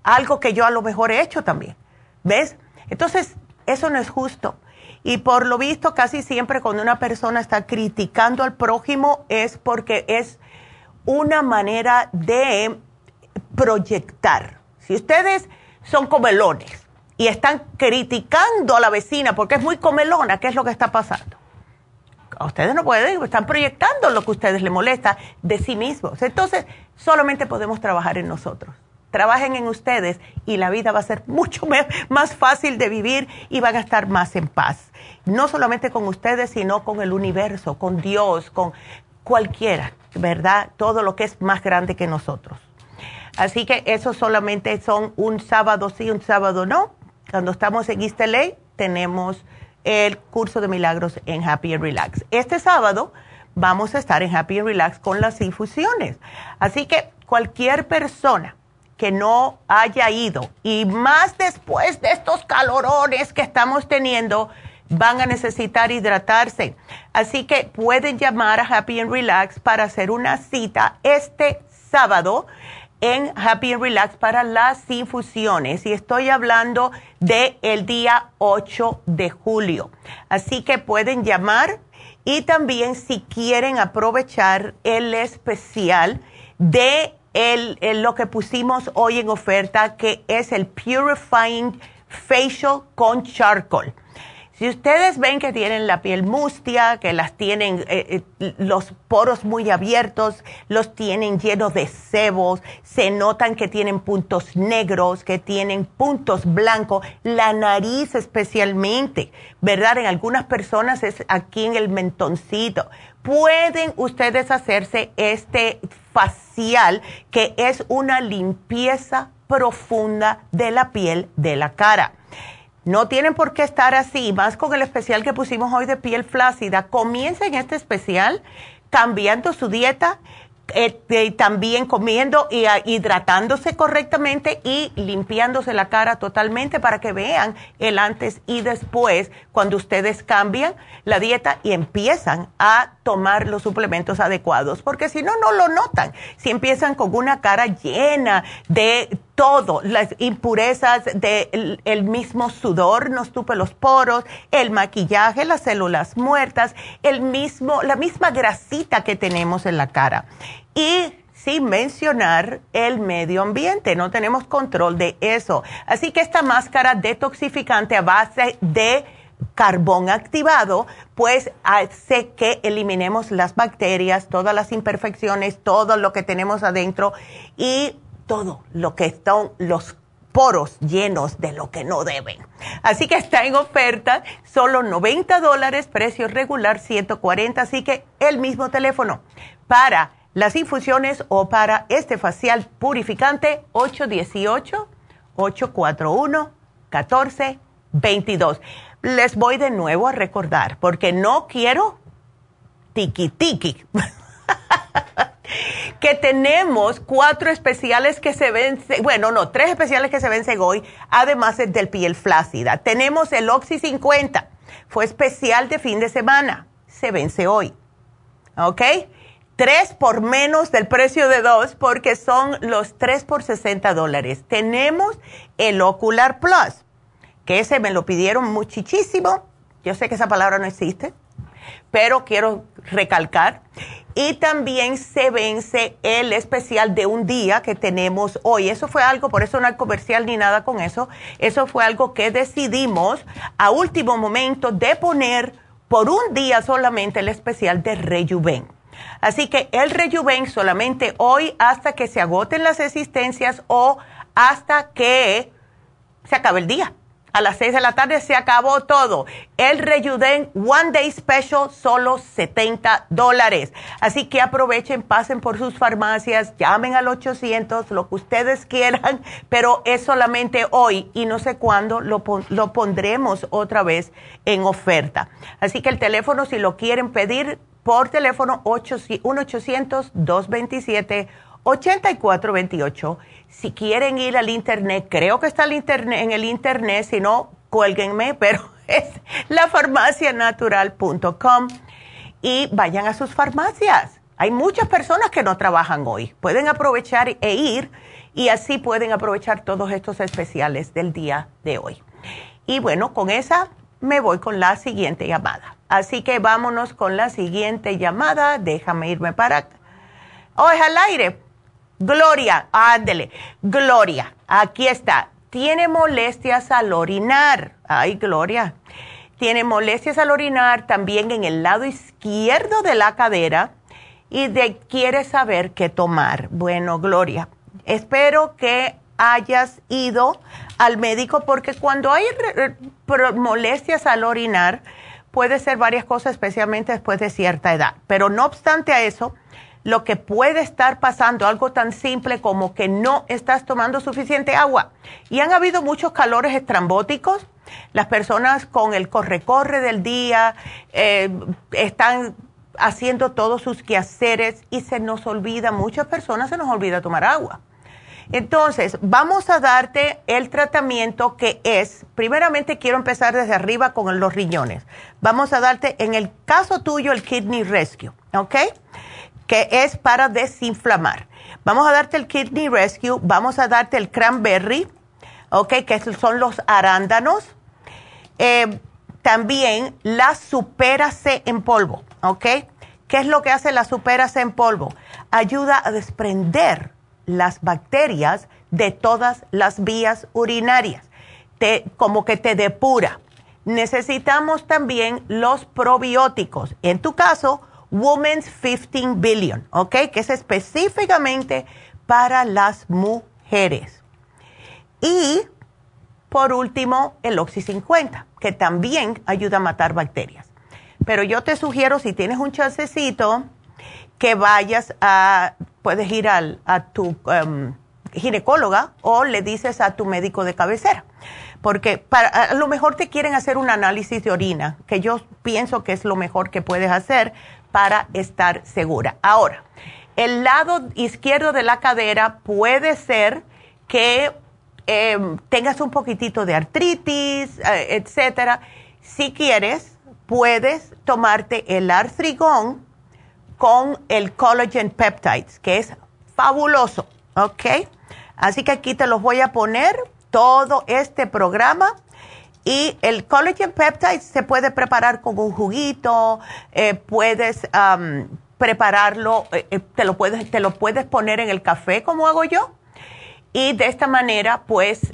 algo que yo a lo mejor he hecho también? ¿Ves? Entonces, eso no es justo. Y por lo visto, casi siempre cuando una persona está criticando al prójimo es porque es una manera de proyectar. Si ustedes son comelones y están criticando a la vecina porque es muy comelona, ¿qué es lo que está pasando? ustedes no pueden, están proyectando lo que a ustedes les molesta de sí mismos. Entonces, solamente podemos trabajar en nosotros. Trabajen en ustedes y la vida va a ser [LAUGHS] mucho más fácil de vivir y van a estar más en paz. No solamente con ustedes, sino con el universo, con Dios, con cualquiera, ¿verdad? Todo lo que es más grande que nosotros. Así que eso solamente son un sábado sí, un sábado no. Cuando estamos en East tenemos el curso de milagros en Happy and Relax. Este sábado vamos a estar en Happy and Relax con las infusiones. Así que cualquier persona que no haya ido y más después de estos calorones que estamos teniendo, van a necesitar hidratarse. Así que pueden llamar a Happy and Relax para hacer una cita este sábado en Happy and Relax para las infusiones y estoy hablando del el día 8 de julio. Así que pueden llamar y también si quieren aprovechar el especial de el, lo que pusimos hoy en oferta, que es el Purifying facial con charcoal. Si ustedes ven que tienen la piel mustia, que las tienen eh, eh, los poros muy abiertos, los tienen llenos de sebos, se notan que tienen puntos negros, que tienen puntos blancos, la nariz especialmente, ¿verdad? En algunas personas es aquí en el mentoncito. Pueden ustedes hacerse este facial que es una limpieza profunda de la piel de la cara no tienen por qué estar así, más con el especial que pusimos hoy de piel flácida. Comiencen este especial cambiando su dieta este, también comiendo y ah, hidratándose correctamente y limpiándose la cara totalmente para que vean el antes y después cuando ustedes cambian la dieta y empiezan a tomar los suplementos adecuados, porque si no, no lo notan. Si empiezan con una cara llena de todo, las impurezas del el mismo sudor nos tupe los poros, el maquillaje, las células muertas, el mismo, la misma grasita que tenemos en la cara. Y sin mencionar el medio ambiente, no tenemos control de eso. Así que esta máscara detoxificante a base de carbón activado, pues hace que eliminemos las bacterias, todas las imperfecciones, todo lo que tenemos adentro y todo lo que están los poros llenos de lo que no deben. Así que está en oferta, solo 90 dólares, precio regular 140, así que el mismo teléfono para las infusiones o para este facial purificante 818-841-1422. Les voy de nuevo a recordar porque no quiero tiki tiki. [LAUGHS] que tenemos cuatro especiales que se vencen, bueno, no, tres especiales que se vencen hoy, además del piel flácida. Tenemos el Oxy 50, fue especial de fin de semana, se vence hoy. ¿Ok? Tres por menos del precio de dos, porque son los tres por 60 dólares. Tenemos el Ocular Plus, que ese me lo pidieron muchísimo. Yo sé que esa palabra no existe, pero quiero recalcar. Y también se vence el especial de un día que tenemos hoy. Eso fue algo, por eso no hay comercial ni nada con eso. Eso fue algo que decidimos a último momento de poner por un día solamente el especial de Rejuven. Así que el Rejuven solamente hoy hasta que se agoten las existencias o hasta que se acabe el día a las 6 de la tarde se acabó todo. El Reyuden One Day Special, solo 70 dólares. Así que aprovechen, pasen por sus farmacias, llamen al 800, lo que ustedes quieran, pero es solamente hoy y no sé cuándo lo, lo pondremos otra vez en oferta. Así que el teléfono, si lo quieren pedir por teléfono, 1-800-227-8428 si quieren ir al internet, creo que está el internet, en el internet, si no, cuélguenme, [LAUGHS] pero es lafarmacianatural.com y vayan a sus farmacias. Hay muchas personas que no trabajan hoy. Pueden aprovechar e ir y así pueden aprovechar todos estos especiales del día de hoy. Y bueno, con esa me voy con la siguiente llamada. Así que vámonos con la siguiente llamada. Déjame irme para... Oh, es al aire. Gloria, ándele. Gloria, aquí está. Tiene molestias al orinar. Ay, Gloria. Tiene molestias al orinar también en el lado izquierdo de la cadera y de, quiere saber qué tomar. Bueno, Gloria, espero que hayas ido al médico porque cuando hay molestias al orinar puede ser varias cosas, especialmente después de cierta edad. Pero no obstante a eso, lo que puede estar pasando, algo tan simple como que no estás tomando suficiente agua. Y han habido muchos calores estrambóticos. Las personas con el corre-corre del día eh, están haciendo todos sus quehaceres y se nos olvida, muchas personas se nos olvida tomar agua. Entonces, vamos a darte el tratamiento que es, primeramente quiero empezar desde arriba con los riñones. Vamos a darte, en el caso tuyo, el Kidney Rescue, ¿ok? Que es para desinflamar. Vamos a darte el Kidney Rescue, vamos a darte el Cranberry, ¿ok? Que son los arándanos. Eh, también la C en polvo, ¿ok? ¿Qué es lo que hace la C en polvo? Ayuda a desprender las bacterias de todas las vías urinarias. te, como que te depura. Necesitamos también los probióticos. En tu caso, Women's 15 Billion, ¿ok? Que es específicamente para las mujeres. Y por último, el Oxy 50, que también ayuda a matar bacterias. Pero yo te sugiero, si tienes un chancecito, que vayas a, puedes ir al, a tu um, ginecóloga o le dices a tu médico de cabecera. Porque para, a lo mejor te quieren hacer un análisis de orina, que yo pienso que es lo mejor que puedes hacer para estar segura. Ahora, el lado izquierdo de la cadera puede ser que em, tengas un poquitito de artritis, eh, etcétera. Si quieres, puedes tomarte el artrigón con el collagen peptides, que es fabuloso, ¿ok? Así que aquí te los voy a poner todo este programa. Y el collagen peptides se puede preparar con un juguito, eh, puedes prepararlo, eh, eh, te, lo puedes, te lo puedes poner en el café como hago yo. Y de esta manera, pues,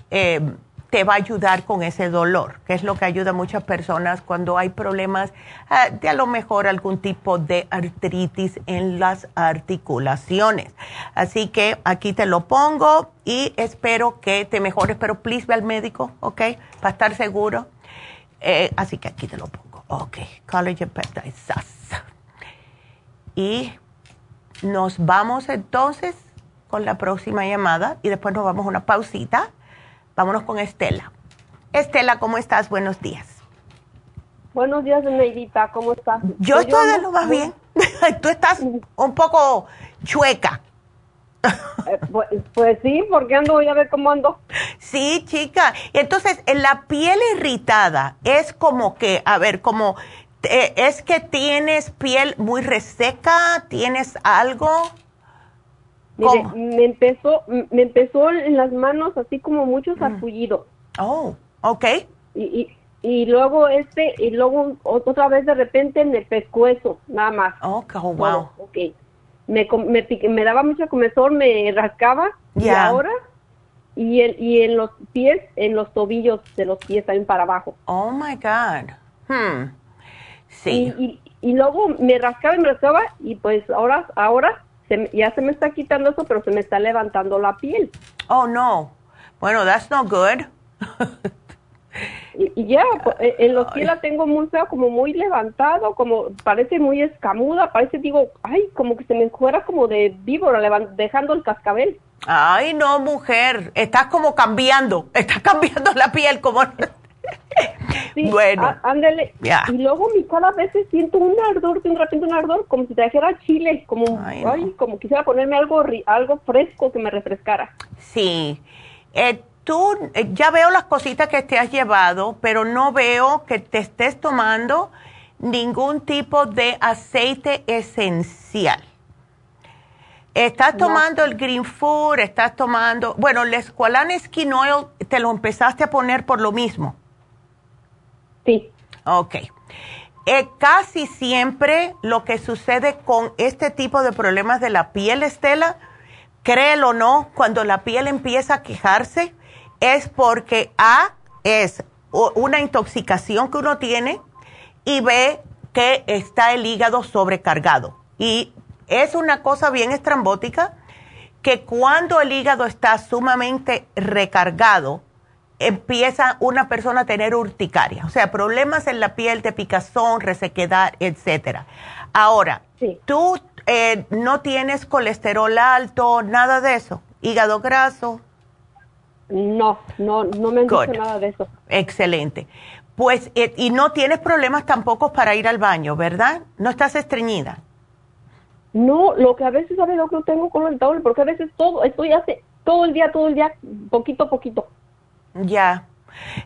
te va a ayudar con ese dolor, que es lo que ayuda a muchas personas cuando hay problemas ah, de a lo mejor algún tipo de artritis en las articulaciones. Así que aquí te lo pongo y espero que te mejores, pero please ve al médico, ¿ok? Para estar seguro. Eh, así que aquí te lo pongo. Ok, Collagen Peptides. Y nos vamos entonces con la próxima llamada y después nos vamos a una pausita Vámonos con Estela. Estela, ¿cómo estás? Buenos días. Buenos días, Neidita, ¿cómo estás? Yo pues estoy de lo más bien. [LAUGHS] Tú estás [LAUGHS] un poco chueca. Eh, pues, pues, sí, porque ando, voy a ver cómo ando. Sí, chica. Entonces, en la piel irritada es como que, a ver, como, eh, es que tienes piel muy reseca, tienes algo me empezó, me empezó en las manos así como muchos mm. Oh, ok. Y, y, y, luego este, y luego otra vez de repente en el pescuezo, nada más. Oh, wow. ok. Me, me, me, daba mucho comezón, me rascaba. Y ahora, y en, y en los pies, en los tobillos de los pies también para abajo. Oh, my God. Hmm. Sí. Y, y, y luego me rascaba y me rascaba y pues ahora, ahora ya se me está quitando eso, pero se me está levantando la piel. Oh, no. Bueno, that's not good. y, ya, pues, eh, en los pies la tengo muy feo, como muy levantado, como parece muy escamuda, parece, digo, ay, como que se me fuera como de víbora, dejando el cascabel. Ay, no, mujer, estás como cambiando, estás [LAUGHS] cambiando la piel, como... [LAUGHS] bueno. Ándale. Y luego mi cara a veces siento un ardor, de un repente un ardor, como si trajera chile, como, ay, como quisiera ponerme algo, algo fresco que me refrescara. Sí. Eh, tú, eh, ya veo las cositas que te has llevado, pero no veo que te estés tomando ningún tipo de aceite esencial. Estás tomando el Green Food, estás tomando, bueno, el Esqualane Skin Oil te lo empezaste a poner por lo mismo. Sí. Ok. Eh, casi siempre lo que sucede con este tipo de problemas de la piel, Estela, créelo o no, cuando la piel empieza a quejarse, es porque A es una intoxicación que uno tiene y B que está el hígado sobrecargado. Y es una cosa bien estrambótica que cuando el hígado está sumamente recargado, empieza una persona a tener urticaria, o sea, problemas en la piel de picazón, resequedad, etcétera. Ahora, tú eh, no tienes colesterol alto, nada de eso, hígado graso. No, no, no me han dicho nada de eso. Excelente. Pues, eh, y no tienes problemas tampoco para ir al baño, ¿verdad? No estás estreñida. No, lo que a veces a veces no tengo con el porque a veces todo, estoy hace todo el día, todo el día, poquito a poquito. Ya.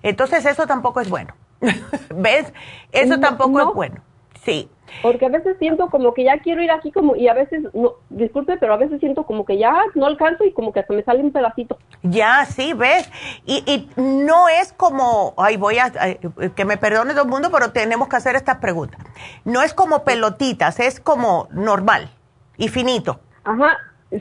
Entonces eso tampoco es bueno. [LAUGHS] ¿Ves? Eso tampoco es bueno. Sí. Porque a veces siento como que ya quiero ir aquí como y a veces no, disculpe, pero a veces siento como que ya no alcanzo y como que hasta me sale un pedacito. Ya, sí, ves. Y, y no es como, ay, voy a, que me perdone todo el mundo, pero tenemos que hacer estas preguntas. No es como pelotitas, es como normal y finito. Ajá,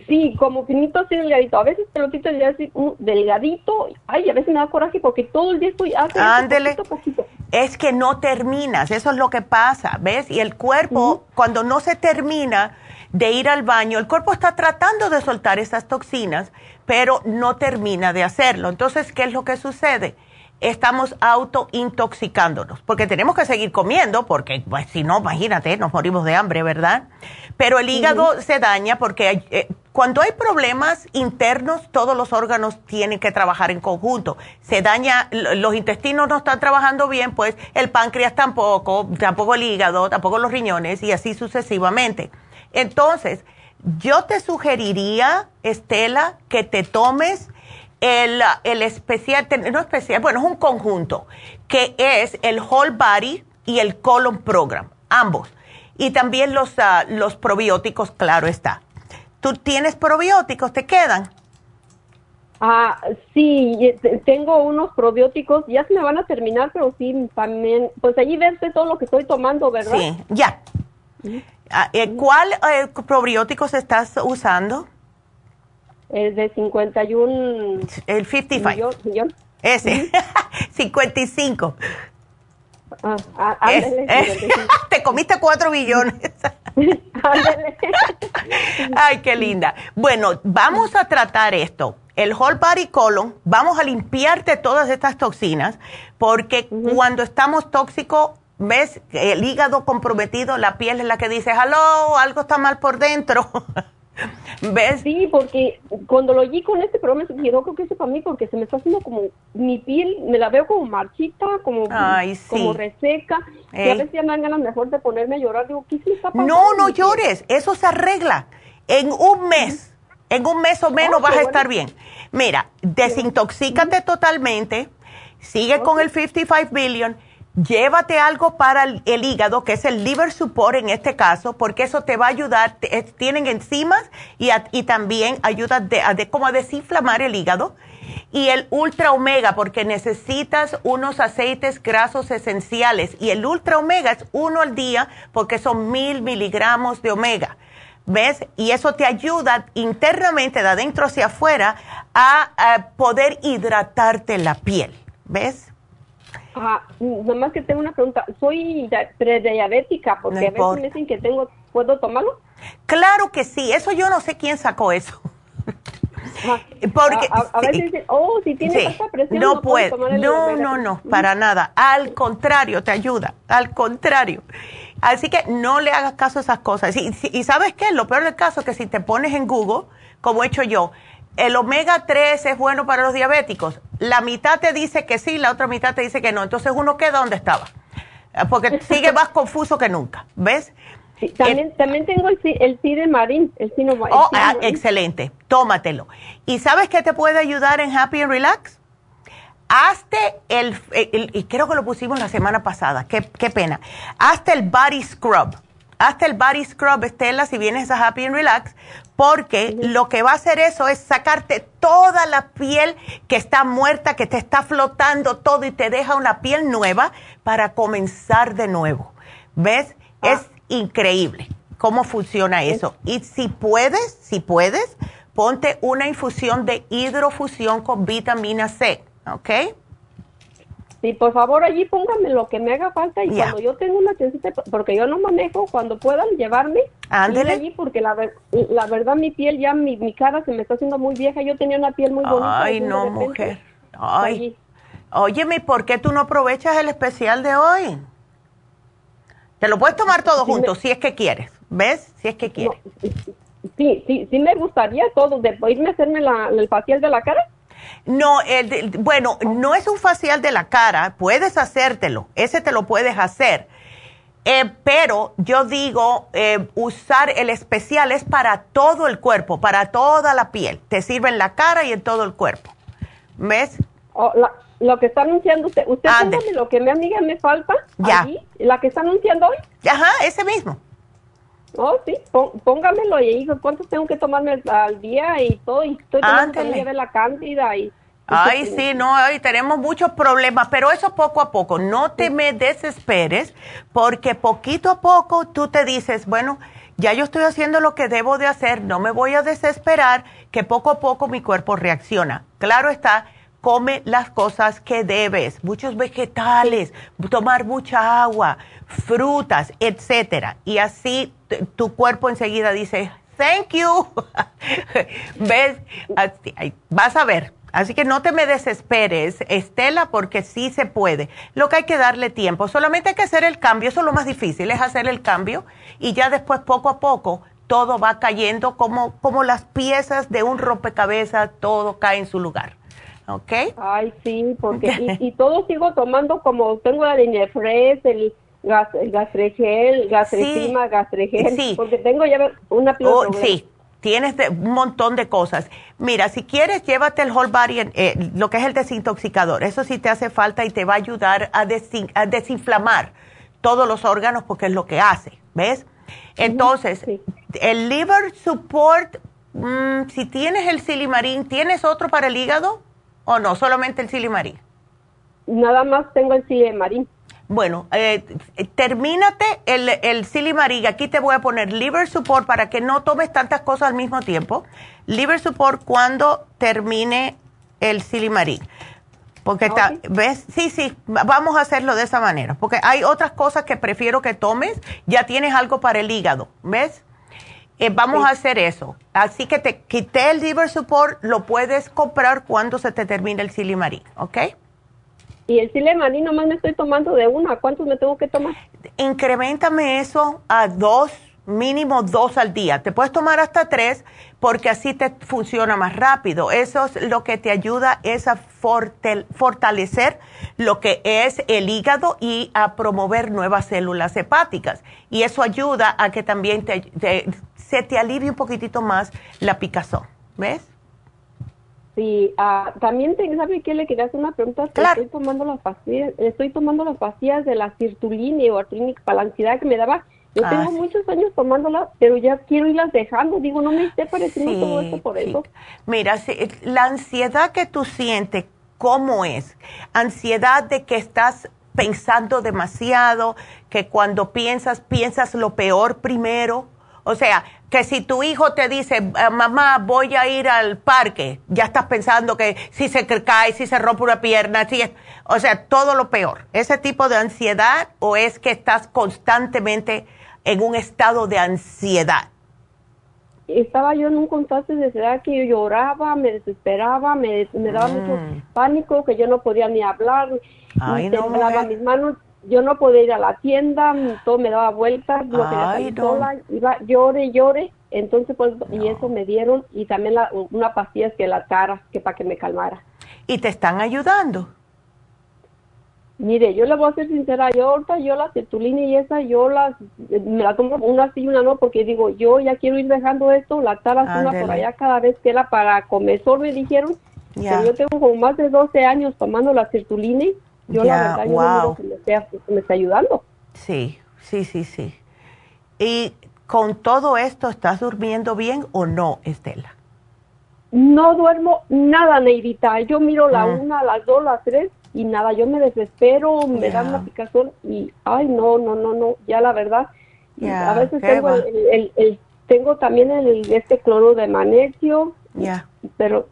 Sí, como finito así delgadito. A veces pelotito ya así delgadito. Ay, a veces me da coraje porque todo el día estoy haciendo poquito, Es que no terminas, eso es lo que pasa, ¿ves? Y el cuerpo, cuando no se termina de ir al baño, el cuerpo está tratando de soltar esas toxinas, pero no termina de hacerlo. Entonces, ¿qué es lo que sucede? Estamos autointoxicándonos, porque tenemos que seguir comiendo, porque pues, si no, imagínate, nos morimos de hambre, ¿verdad? Pero el hígado se daña porque eh, cuando hay problemas internos, todos los órganos tienen que trabajar en conjunto. Se daña, los intestinos no están trabajando bien, pues el páncreas tampoco, tampoco el hígado, tampoco los riñones y así sucesivamente. Entonces, yo te sugeriría, Estela, que te tomes el, especial, no especial, bueno, es un conjunto, que es el Whole Body y el Colon Program, ambos. Y también los, ah, los probióticos, claro está. ¿Tú tienes probióticos? ¿Te quedan? Ah, sí, tengo unos probióticos, ya se me van a terminar, pero sí, también, pues allí ves todo lo que estoy tomando, ¿verdad? Sí, ya. Ah, eh, ¿Cuál eh, probióticos estás usando? Es de 51. El 55. Millón, Ese, 55. [LAUGHS] Ah, ah, [LAUGHS] te comiste 4 billones. [LAUGHS] Ay, qué linda. Bueno, vamos a tratar esto. El Whole Body Colon, vamos a limpiarte todas estas toxinas, porque cuando estamos tóxicos, ves el hígado comprometido, la piel es la que dice, hello, algo está mal por dentro. ¿Ves? Sí, porque cuando lo oí con este programa, dije, no creo que es para mí, porque se me está haciendo como, mi piel, me la veo como marchita, como, como reseca, y a veces ya me dan ganas mejor de ponerme a llorar, digo, ¿qué se me está pasando? No, no llores, eso se arregla. En un mes, en un mes o menos vas a estar bien. Mira, desintoxícate totalmente, sigue con el 55 billion llévate algo para el, hígado, que es el liver support en este caso, porque eso te va a ayudar, tienen enzimas y, también ayuda de, como a desinflamar el hígado. Y el ultra omega, porque necesitas unos aceites grasos esenciales. Y el ultra omega es uno al día, porque son mil miligramos de omega. ¿Ves? Y eso te ayuda internamente, de adentro hacia afuera, a poder hidratarte la piel. ¿Ves? Ah, nomás que tengo una pregunta. Soy prediabética porque a veces me dicen que tengo, ¿puedo tomarlo? Claro que sí, eso yo no sé quién sacó eso. Porque a, veces dicen, oh, si tiene presión no, puede. No, no, no, para nada. Al contrario, te ayuda. Al contrario. Así que no le hagas caso a esas cosas. Y, y sabes qué, lo peor del caso es que si te pones en Google, como he hecho yo, el omega 3 es bueno para los diabéticos. La mitad te dice que sí, la otra mitad te dice que no. Entonces uno queda donde estaba. Porque [LAUGHS] sigue más confuso que nunca. ¿Ves? también, eh, también tengo el, el de marín, el sino Oh, ah, excelente. Tómatelo. ¿Y sabes qué te puede ayudar en Happy and Relax? Hazte el, y creo que lo pusimos la semana pasada, qué, qué pena. Hazte el body scrub. Hazte el body scrub, Estela, si vienes a Happy and Relax, porque lo que va a hacer eso es sacarte toda la piel que está muerta, que te está flotando todo y te deja una piel nueva para comenzar de nuevo. ¿Ves? Ah. Es increíble cómo funciona eso. Y si puedes, si puedes, ponte una infusión de hidrofusión con vitamina C, ¿ok? Sí, por favor, allí póngame lo que me haga falta y cuando yo tengo una chancita, porque yo no manejo, cuando puedan llevarme, Ándele. allí porque la, la verdad mi piel ya, mi, mi cara se me está haciendo muy vieja, yo tenía una piel muy bonita. Ay, no, mujer. Ay. Óyeme, ¿por qué tú no aprovechas el especial de hoy? Te lo puedes tomar todo junto, si es que quieres, ¿ves? Si es que quieres. sí, sí, sí me gustaría todo, de irme a hacerme la, el facial de la cara. No, bueno, no es un facial de la cara, puedes hacértelo, ese te lo puedes hacer. Eh, pero yo digo, eh, usar el especial es para todo el cuerpo, para toda la piel. Te sirve en la cara y en todo el cuerpo. ¿Ves? Oh, lo que está anunciando usted, usted lo que mi amiga me falta. Ya. la que está anunciando hoy. Ajá, ese mismo. Oh, sí, póngamelo y digo cuántos tengo que tomarme al día y todo. Y estoy tomando de la cándida y... Ay, sí, no, hoy tenemos muchos problemas, pero eso poco a poco. No te me desesperes, porque poquito a poco tú te dices, bueno, ya yo estoy haciendo lo que debo de hacer, no me voy a desesperar, que poco a poco mi cuerpo reacciona. Claro está, come las cosas que debes, muchos vegetales, tomar mucha agua, frutas, etcétera. Y así tu cuerpo enseguida dice, thank you. [LAUGHS] ¿Ves? vas a ver. Así que no te me desesperes, Estela, porque sí se puede. Lo que hay que darle tiempo, solamente hay que hacer el cambio, eso es lo más difícil, es hacer el cambio y ya después poco a poco todo va cayendo como, como las piezas de un rompecabezas, todo cae en su lugar. ¿Ok? Ay, sí, porque [LAUGHS] y, todo sigo tomando como tengo la línea el gas, el gastregel, gastrecima, gastregel, sí. porque tengo ya una oh, Sí, tienes un montón de cosas. Mira, si quieres, llévate el whole body, eh, lo que es el desintoxicador. Eso sí te hace falta y te va a ayudar a, desinflamar todos los órganos porque es lo que hace, ¿ves? Entonces, el liver support, mm, si tienes el silimarín, ¿tienes otro para el hígado o no? Solamente el silimarín. Nada más tengo el silimarín. Bueno, eh, termínate el, el silimarín. Aquí te voy a poner liver support para que no tomes tantas cosas al mismo tiempo. Liver support cuando termine el silimarín. Porque está, ¿ves? Sí, sí, vamos a hacerlo de esa manera. Porque hay otras cosas que prefiero que tomes. Ya tienes algo para el hígado, ¿ves? Eh, vamos a hacer eso. Así que te quité el liver support, lo puedes comprar cuando se te termine el silimarín, ¿ok? Y el Silemarí nomás me estoy tomando de una. ¿Cuántos me tengo que tomar? Incrementame eso a dos, mínimo dos al día. Te puedes tomar hasta tres porque así te funciona más rápido. Eso es lo que te ayuda es a fortalecer lo que es el hígado y a promover nuevas células hepáticas. Y eso ayuda a que también se te alivie un poquitito más la picazón. ¿Ves? Sí, ah, también te, ¿sabe qué? Le quería hacer una pregunta. Estoy tomando las pastillas, estoy tomando las pastillas de la cirtulina o artrínica para la ansiedad que me daba. Yo ah, tengo muchos años tomándolas, pero ya quiero irlas dejando. Digo, no me esté pareciendo todo esto por eso. Mira, la ansiedad que tú sientes, ¿cómo es? Ansiedad de que estás pensando demasiado, que cuando piensas, piensas lo peor primero. O sea, que si tu hijo te dice, eh, mamá, voy a ir al parque, ya estás pensando que si se cae, si se rompe una pierna, si o sea, todo lo peor. ¿Ese tipo de ansiedad o es que estás constantemente en un estado de ansiedad? Estaba yo en un constante de ansiedad que yo lloraba, me desesperaba, me, daba mucho mm. pánico, que yo no podía ni hablar, Ay, no, mis manos yo no podía ir a la tienda, todo me daba vueltas, no quería sola, iba llore, llore, entonces pues, y eso me dieron, y también la, una pastilla que la cara, que para que me calmara. ¿Y te están ayudando? Mire, yo le voy a ser sincera, yo ahorita yo la cetulina y esa, yo las, me la tomo una sí y una no, porque digo, yo ya quiero ir dejando esto, la tara una por allá cada vez que era para comezor, me dijeron, pero yo tengo como más de 12 años tomando la cetulina yo la verdad, wow. yo me, está ayudando. Sí, sí, sí, sí. ¿Y con todo esto estás durmiendo bien o no, Estela? No duermo nada, Neidita. Yo miro la mm. una, las dos, las tres y nada, yo me desespero, me da una picazón y, ay, no, no, no, no, ya la verdad. a veces tengo, el, tengo también el, este cloro de magnesio, ya pero,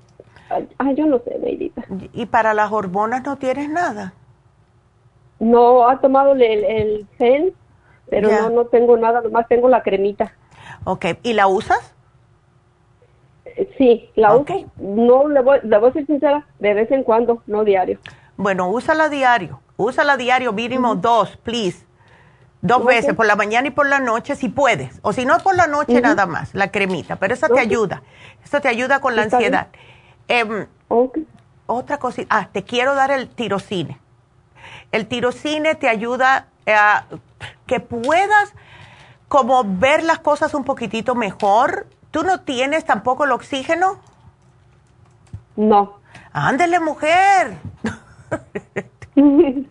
ay, yo no sé, Neidita. ¿Y para las hormonas no tienes nada? No, ha tomado el, el gel, pero no, no tengo nada, nomás tengo la cremita. Ok, ¿y la usas? Eh, sí, la uso. No, le voy, le voy a ser sincera, de vez en cuando, no diario. Bueno, úsala diario, úsala diario, mínimo dos, please. Dos veces, por la mañana y por la noche, si puedes. O si no, por la noche nada más, la cremita. Pero eso te ayuda. Eso te ayuda con la ansiedad. Eh, Otra cosita. Ah, te quiero dar el tirocine. El tirocine te ayuda a que puedas como ver las cosas un poquitito mejor. ¿Tú no tienes tampoco el oxígeno? No. Ándele, mujer. [LAUGHS]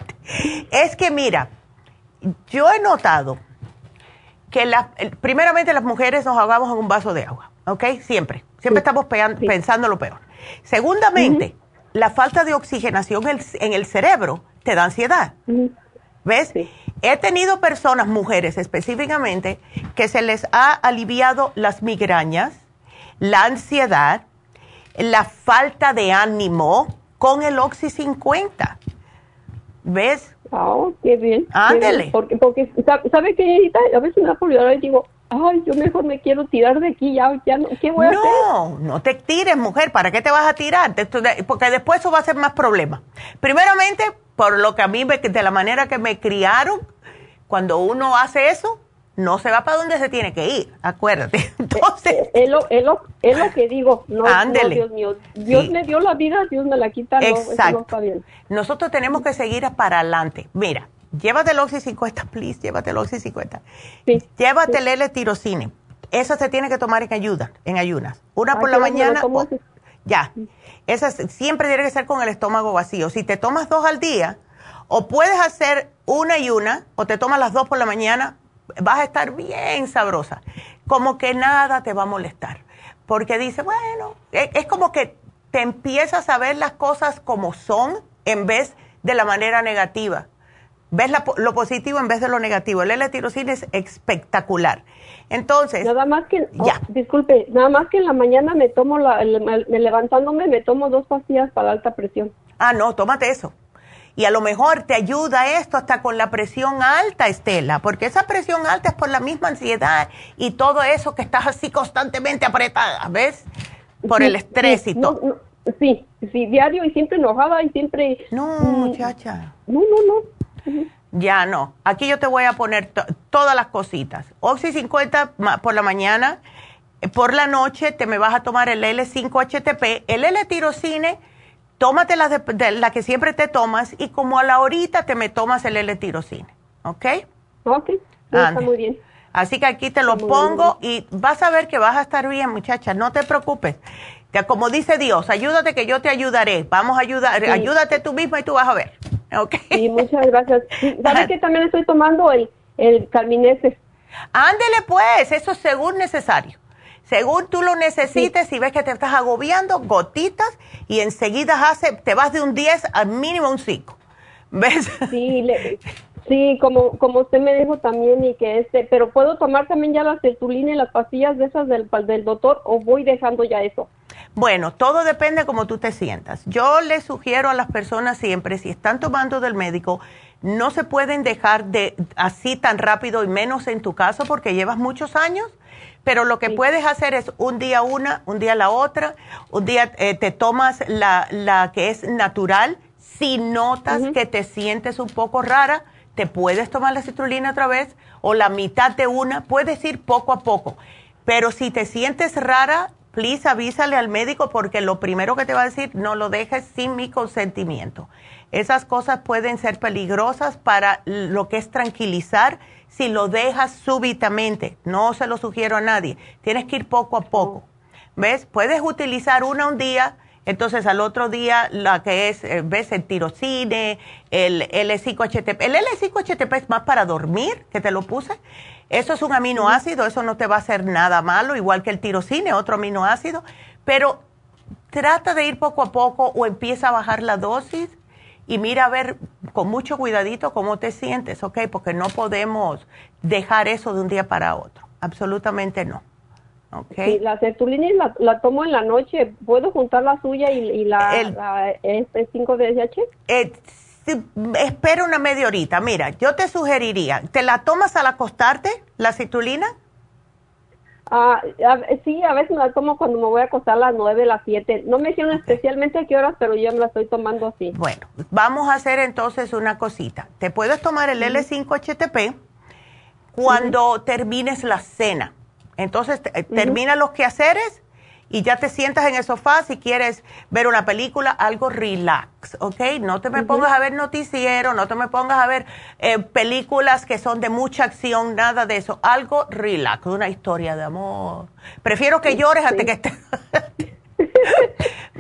es que mira, yo he notado que la, primeramente las mujeres nos ahogamos en un vaso de agua, ¿ok? Siempre. Siempre estamos pensando lo peor. Segundamente, la falta de oxigenación en el cerebro te da ansiedad. ¿Ves? He tenido personas, mujeres específicamente, que se les ha aliviado las migrañas, la ansiedad, la falta de ánimo con el Oxy 50. ¿Ves? Oh, qué bien. Ándele. Porque, porque ¿sabe qué? A veces me da por y digo, ay, yo mejor me quiero tirar de aquí, ya, ya no, ¿qué voy a hacer? No, no te tires, mujer, ¿para qué te vas a tirar? Porque después eso va a ser más problema. Primeramente, por lo que a mí, de la manera que me criaron, cuando uno hace eso, no se va para donde se tiene que ir, acuérdate. [LAUGHS] Entonces, es, lo, es, lo, es lo que digo, no, Dios mío, Dios me dio la vida, Dios me la quita, Exacto. Nosotros tenemos que seguir para adelante. Mira, llévate el Oxy 50, please, llévate el Oxy 50. Sí, llévate el L-tirocine. Eso se tiene que tomar en ayuda, en ayunas. Una por la mañana. ya. Esa siempre tiene que ser con el estómago vacío. Si te tomas dos al día, o puedes hacer una y una, o te tomas las dos por la mañana, vas a estar bien sabrosa. Como que nada te va a molestar. Porque dice, bueno, e, es, como que te empiezas a ver las cosas como son en vez de la manera negativa. Ves lo positivo en vez de lo negativo. El L-tirosina es espectacular. Entonces. Nada más que. Oh, ya. disculpe, nada más que en la mañana me tomo, la, levantándome, me tomo dos pastillas para alta presión. Ah, no, tómate eso. Y a lo mejor te ayuda esto hasta con la presión alta, Estela, porque esa presión alta es por la misma ansiedad y todo eso que estás así constantemente apretada, ¿ves? Por el estrés y todo. sí, sí, diario y siempre enojada y siempre... No, mm, muchacha. No, no, no. Ya no. Aquí yo te voy a poner todas las cositas. Oxy 50 por la mañana. Por la noche te me vas a tomar el L5-HTP. El L-tirocine tómate la, de, la que siempre te tomas y como a la horita te me tomas el L-tirocine, ¿ok? Ok, está muy bien. Así que aquí te lo pongo y vas a ver que vas a estar bien, muchacha, no te preocupes. Como dice Dios, ayúdate que yo te ayudaré. Vamos a ayudar, ayúdate tú misma y tú vas a ver. ¿Ok? Sí, muchas gracias. ¿Sabes que también estoy tomando el, el Calminese? Ándele pues, eso es según necesario. Según tú lo necesites, y ves que te estás agobiando, gotitas, y enseguida hace, te vas de un 10 al mínimo un 5. ¿Ves? Sí, sí como, como usted me dijo también, y que este, pero puedo tomar también ya la cetulina y las pastillas de esas del, del doctor, o voy dejando ya eso. Bueno, todo depende de cómo tú te sientas. Yo le sugiero a las personas siempre, si están tomando del médico, no se pueden dejar de así tan rápido y menos en tu caso porque llevas muchos años pero lo que puedes hacer es un día una, un día la otra, un día eh, te tomas la, la, que es natural. Si notas que te sientes un poco rara, te puedes tomar la citrulina otra vez o la mitad de una, puedes ir poco a poco. Pero si te sientes rara, please avísale al médico porque lo primero que te va a decir, no lo dejes sin mi consentimiento. Esas cosas pueden ser peligrosas para lo que es tranquilizar si lo dejas súbitamente. No se lo sugiero a nadie. Tienes que ir poco a poco. ¿Ves? Puedes utilizar una un día, entonces al otro día la que es, eh, ¿ves? El tirocine, el L5-HTP. El L5-HTP es más para dormir, que te lo puse. Eso es un aminoácido, eso no te va a hacer nada malo, igual que el tirocine, otro aminoácido. Pero trata de ir poco a poco o empieza a bajar la dosis y mira a ver con mucho cuidadito cómo te sientes, ¿ok? Porque no podemos dejar eso de un día para otro, absolutamente no. Okay. la sertulina la, la, tomo en la noche. ¿Puedo juntar la suya y, la, este 5 DSH? Eh, espera una media horita. Mira, yo te sugeriría, ¿te la tomas al acostarte, la citulina? Ah, sí, a veces me la tomo cuando me voy a acostar a las 9, las 7. No me dijeron especialmente a qué horas, pero yo me la estoy tomando así. Bueno, vamos a hacer entonces una cosita. Te puedes tomar el L5-HTP cuando termines la cena. Entonces, termina los quehaceres y ya te sientas en el sofá si quieres ver una película, algo relax, ¿ok? No te me pongas a ver noticiero, no te me pongas a ver eh, películas que son de mucha acción, nada de eso, algo relax, una historia de amor. Prefiero que llores antes que estés... [LAUGHS]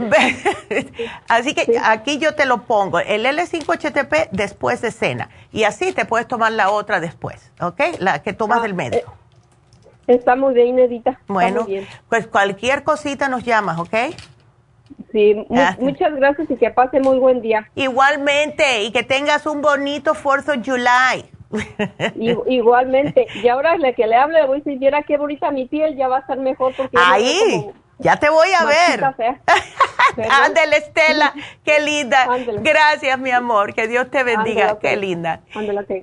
[LAUGHS] así que aquí yo te lo pongo, el L5-HTP después de cena, y así te puedes tomar la otra después, ¿ok? La que tomas ah, del médico. Eh, Está muy bien, Edita. Bueno, pues cualquier cosita nos llamas, ¿ok? Sí, muchas gracias y que pase muy buen día. Igualmente, y que tengas un bonito Fourth of July. igualmente. Y ahora la que le hable, voy a decir, viera qué bonita mi piel, ya va a estar mejor porque... Ahí, ya te voy a ver. [LAUGHS] Ándele, Estela, qué linda. Gracias, mi amor, que Dios te bendiga, qué linda.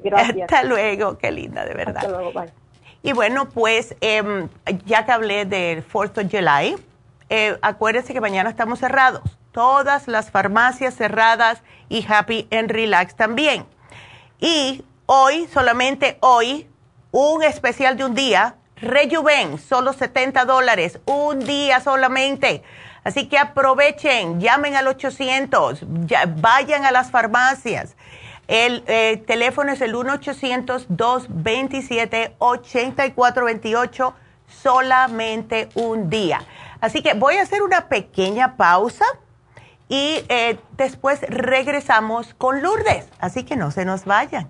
gracias. Hasta luego, qué linda, de verdad. Hasta luego, bye. Y bueno, pues em, ya que hablé del 4 of July, eh, acuérdense que mañana estamos cerrados. Todas las farmacias cerradas y Happy and Relax también. Y hoy, solamente hoy, un especial de un día, Rejuven, solo 70 dólares, un día solamente. Así que aprovechen, llamen al 800, vayan a las farmacias. El eh, teléfono es el 1-800-227-8428, solamente un día. Así que voy a hacer una pequeña pausa y eh, después regresamos con Lourdes. Así que no se nos vayan.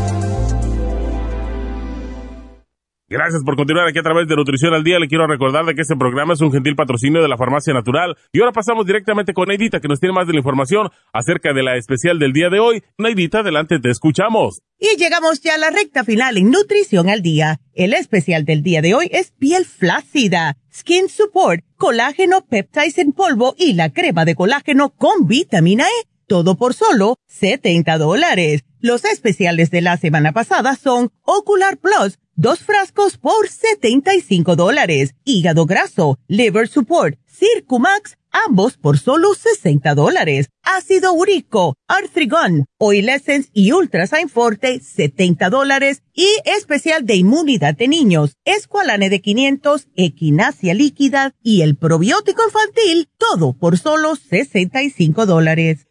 Gracias por continuar aquí a través de Nutrición al Día. Le quiero recordar de que este programa es un gentil patrocinio de la Farmacia Natural. Y ahora pasamos directamente con Neidita, que nos tiene más de la información acerca de la especial del día de hoy. Neidita, adelante, te escuchamos. Y llegamos ya a la recta final en Nutrición al Día. El especial del día de hoy es piel flácida, Skin Support, colágeno peptides en polvo y la crema de colágeno con vitamina E. Todo por solo 70 dólares. Los especiales de la semana pasada son Ocular Plus Dos frascos por 75 dólares. Hígado graso, liver support, Circumax, ambos por solo 60 dólares. Ácido úrico, Arthrigon, Oil Essence y Ultrasign Forte, 70 dólares. Y especial de inmunidad de niños, Esqualane de 500, Equinacia líquida y el probiótico infantil, todo por solo 65 dólares.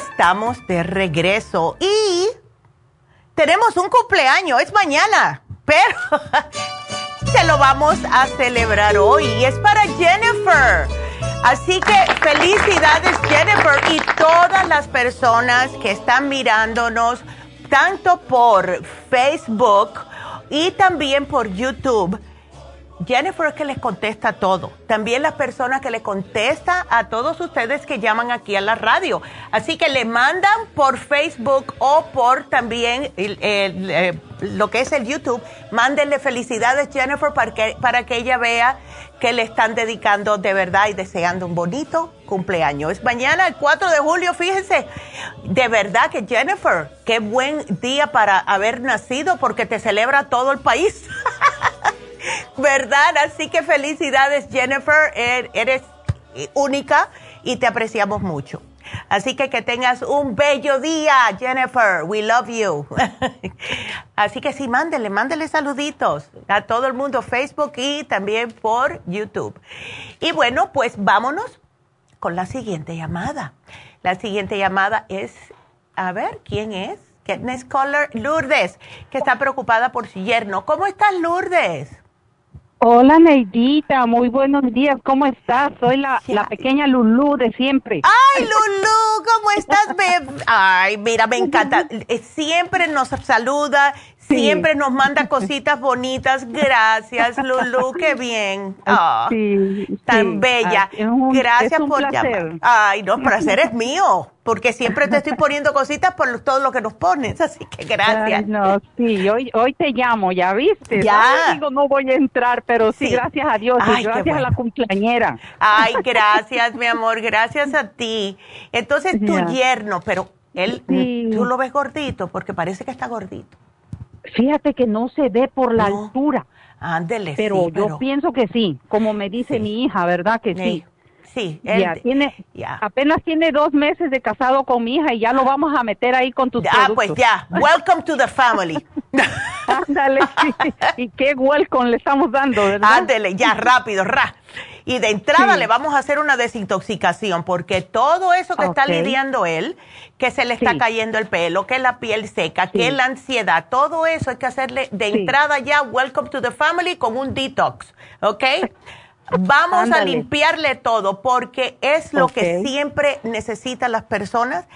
Estamos de regreso y tenemos un cumpleaños, es mañana, pero [LAUGHS] se lo vamos a celebrar hoy y es para Jennifer. Así que felicidades Jennifer y todas las personas que están mirándonos tanto por Facebook y también por YouTube Jennifer es que les contesta todo. También las personas que le contesta a todos ustedes que llaman aquí a la radio. Así que le mandan por Facebook o por también eh, lo que es el YouTube. Mándenle felicidades, Jennifer, para que, para que ella vea que le están dedicando de verdad y deseando un bonito cumpleaños. Es mañana, el 4 de julio, fíjense. De verdad que Jennifer, qué buen día para haber nacido porque te celebra todo el país. [LAUGHS] [LAUGHS] ¿Verdad? Así que felicidades, Jennifer. Er, eres única y te apreciamos mucho. Así que que tengas un bello día, Jennifer. We love you. [LAUGHS] Así que sí, mándele, mándele saluditos a todo el mundo, Facebook y también por YouTube. Y bueno, pues vámonos con la siguiente llamada. La siguiente llamada es, a ver, ¿quién es? Caller Lourdes, que está preocupada por su yerno. ¿Cómo estás, Lourdes? Hola Neidita, muy buenos días, ¿cómo estás? Soy la, la pequeña Lulú de siempre. Ay, Lulú, ¿cómo estás? Ay, mira, me encanta. Eh, siempre nos saluda, siempre nos manda cositas bonitas. Gracias, Lulú, qué bien. Oh, sí, tan bella. Gracias por llamar. Ay, no, el placer es mío porque siempre te estoy poniendo cositas por todo lo que nos pones, así que gracias. no, sí, hoy, hoy te llamo, ya viste. Ya. digo, no voy a entrar, pero sí, gracias a Dios y gracias a la cumpleañera. Ay, gracias, mi amor, gracias a ti. Entonces, tu yerno, pero él, tú lo ves gordito, porque parece que está gordito. Fíjate que no se ve por la altura. Ándele, pero, yo pienso que sí, como me dice mi hija, ¿verdad que sí? Sí, ya, tiene, apenas tiene dos meses de casado con mi hija y ya lo vamos a meter ahí con tus Ah, pues ya, welcome to the family. [LAUGHS] Ándale, y qué welcome le estamos dando, ¿verdad? Ándale, ya, rápido, ra. Y de entrada le vamos a hacer una desintoxicación porque todo eso que está lidiando él, que se le está cayendo el pelo, que la piel seca, que la ansiedad, todo eso hay que hacerle de entrada ya, welcome to the family con un detox, ¿ok? Vamos a limpiarle todo porque es lo que siempre necesitan las personas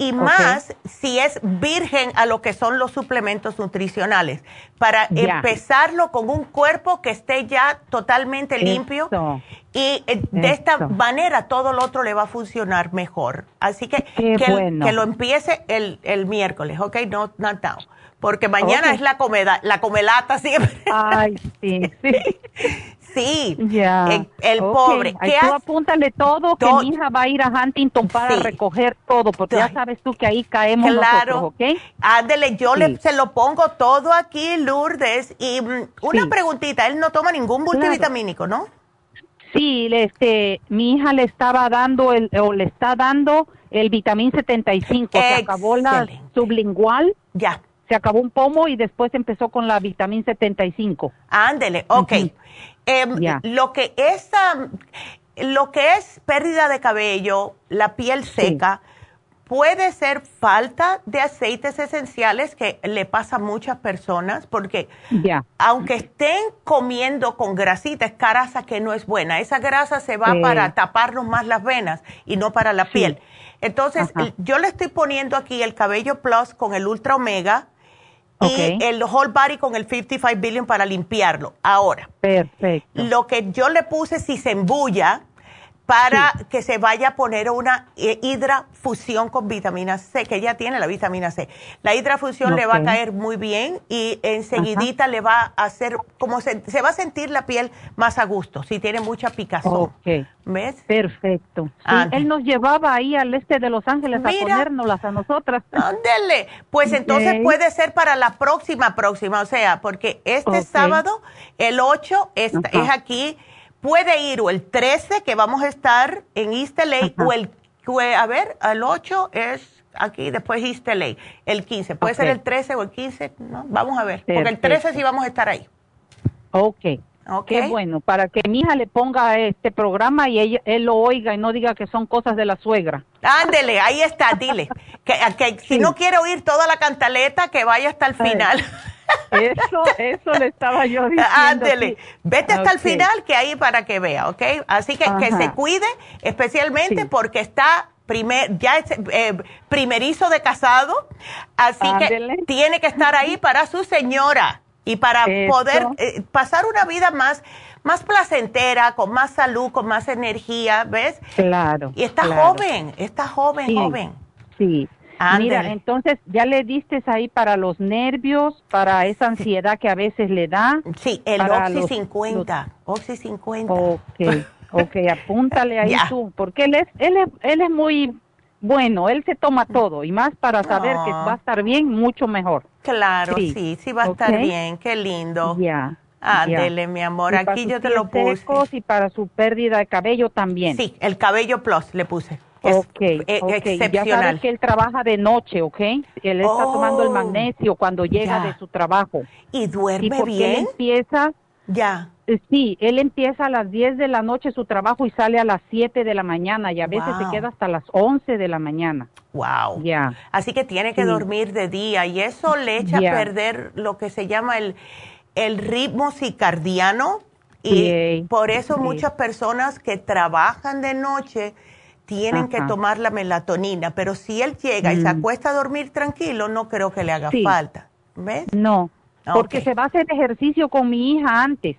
y más si es virgen a lo que son los suplementos nutricionales, para empezarlo con un cuerpo que esté ya totalmente limpio y eh, de esta manera todo lo otro le va a funcionar mejor. Así que que, lo empiece el, el miércoles, ¿ok? No, not now porque mañana es la comeda, la comelata siempre. Ay, sí, sí. [LAUGHS] Sí, el, pobre. ¿Qué tú apúntale todo, que mi hija va a ir a Huntington para recoger todo, porque ya sabes tú que ahí caemos claro. nosotros, ¿ok? Ándele, yo le, se lo pongo todo aquí, Lourdes. Y mm, una preguntita, él no toma ningún multivitamínico, ¿no? Sí, este, mi hija le estaba dando, el, o le está dando el vitamín 75, se acabó la sublingual. Ya se acabó un pomo y después empezó con la vitamina 75. Ándele, ok. Em, lo que es lo que es pérdida de cabello, la piel seca, puede ser falta de aceites esenciales que le pasa a muchas personas porque aunque estén comiendo con grasita, es grasa que no es buena. Esa grasa se va para taparnos más las venas y no para la piel. Entonces, yo le estoy poniendo aquí el cabello plus con el ultra omega y el whole body con el 55 billion para limpiarlo. Ahora, Perfecto. lo que yo le puse si se embulla para que se vaya a poner una eh, hidrafusión con vitamina C, que ya tiene la vitamina C. La hidrafusión le va a caer muy bien y enseguidita le va a hacer, como se, se, va a sentir la piel más a gusto, si tiene mucha picazón. ¿Ves? Perfecto. él nos llevaba ahí al este de Los Ángeles a ponérnoslas a nosotras. Ándele. Pues entonces puede ser para la próxima, próxima, o sea, porque este sábado, el 8, es, es aquí puede ir o el 13 que vamos a estar en East LA o el, a ver, el 8 es aquí, después East LA, el 15. Puede ser el 13 o el 15, ¿no? Vamos a ver, porque el 13 sí vamos a estar ahí. Ok. Okay. Qué bueno, para que mi hija le ponga este programa y él lo oiga y no diga que son cosas de la suegra. Ándele, ahí está, dile. [LAUGHS] que, que si no quiere oír toda la cantaleta, que vaya hasta el final. Eso, eso le estaba yo diciendo. Ándele, vete hasta el final que ahí para que vea, ¿ok? Así que que se cuide, especialmente porque está primer, ya es eh, primerizo de casado, así que tiene que estar ahí para su señora y para poder eh, pasar una vida más más placentera, con más salud, con más energía, ¿ves? Claro. Y está joven, está joven, joven. Sí. Mira, entonces ya le diste ahí para los nervios, para esa ansiedad que a veces le da. Sí, el Oxy 50. Oxy 50. Ok, [LAUGHS] ok, apúntale ahí tú, porque él es, él es, él es muy bueno, él se toma todo y más para saber que va a estar bien, mucho mejor. Claro, sí, sí, va a estar bien, qué lindo. Ya. Ándele, mi amor, aquí yo te lo puse. Y para su pérdida de cabello también. Sí, el cabello plus le puse. Ok, e- excepcional. Ya sabes que él trabaja de noche, ¿ok? Él está tomando el oh, magnesio cuando llega de su trabajo. ¿Y duerme bien? Él empieza... Ya. Eh, sí, él empieza a las 10 de la noche su trabajo y sale a las 7 de la mañana y a veces se queda hasta las 11 de la mañana. Wow. Ya. Así que tiene que dormir de día y eso le echa a perder lo que se llama el, el ritmo circadiano Y por eso muchas personas que trabajan de noche tienen que tomar la melatonina, pero si él llega y se mm. acuesta a dormir tranquilo, no creo que le haga falta. ¿Ves? No, porque se va a hacer ejercicio con mi hija antes.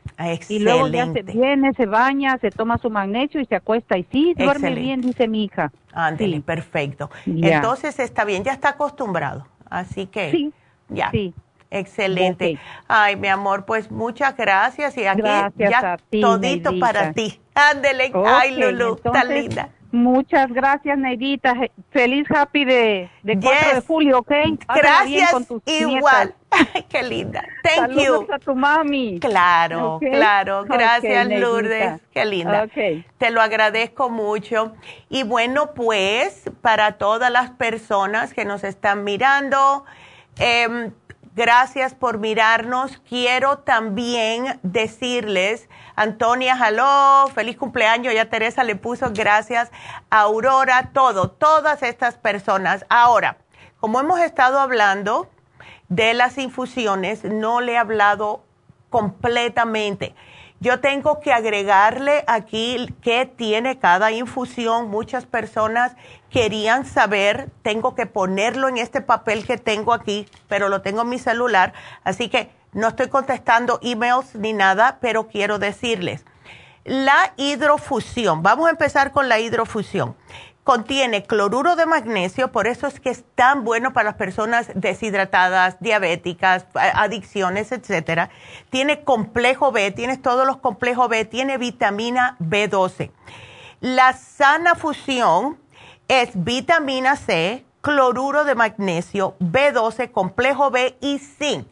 Y luego ya se viene, se baña, se toma su magnesio y se acuesta. Y sí, duerme bien, dice mi hija. Ándale, perfecto. Entonces está bien, ya está acostumbrado. Así que sí, ya. Sí. Excelente. Ay, mi amor, pues muchas gracias y aquí ya todito para ti. Ándele, ay, Lulu, tan linda. Muchas gracias, Neidita. Feliz happy de, de 4 de julio, ¿ok? gracias, igual. [LAUGHS] Qué linda. Thank Saludos you. a tu mami. Claro, claro. Gracias, Lourdes. Qué linda. Te lo agradezco mucho. Y bueno, pues, para todas las personas que nos están mirando, eh, Gracias por mirarnos. Quiero también decirles, Antonia, hello, feliz cumpleaños. Ya Teresa le puso gracias. Aurora, todo, todas estas personas. Ahora, como hemos estado hablando de las infusiones, no le he hablado completamente. Yo tengo que agregarle aquí qué tiene cada infusión. Muchas personas querían saber, tengo que ponerlo en este papel que tengo aquí, pero lo tengo en mi celular, así que no estoy contestando emails ni nada, pero quiero decirles. La hidrofusión, vamos a empezar con la hidrofusión contiene cloruro de magnesio, por eso es que es tan bueno para las personas deshidratadas, diabéticas, adicciones, etcétera. Tiene complejo B, tiene todos los complejos B, tiene vitamina B12. La sana fusión es vitamina C, cloruro de magnesio, B12, complejo B y zinc.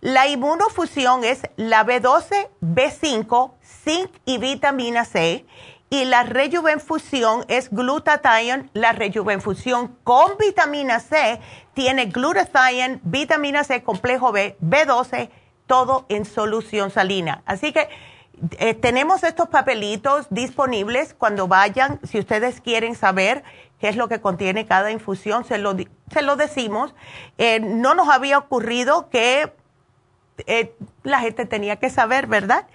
La inmunofusión es la B12, B5, zinc y vitamina C y la rejuvenfusión es glutathione. La rejuvenfusión con vitamina C tiene glutathione, vitamina C, complejo B, B12, todo en solución salina. Así que eh, tenemos estos papelitos disponibles cuando vayan, si ustedes quieren saber qué es lo que contiene cada infusión, se lo, se decimos. Eh, no nos había ocurrido que eh, la gente tenía que saber, ¿verdad?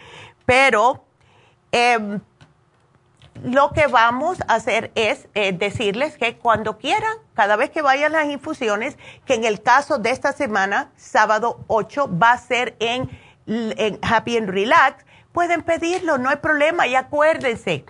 Pero em, lo que vamos a hacer es eh, decirles que cuando quieran, cada vez que vayan las infusiones, que en el caso de esta semana, sábado 8, va a ser en, en Happy and Relax, pueden pedirlo, no hay problema. Y acuérdense,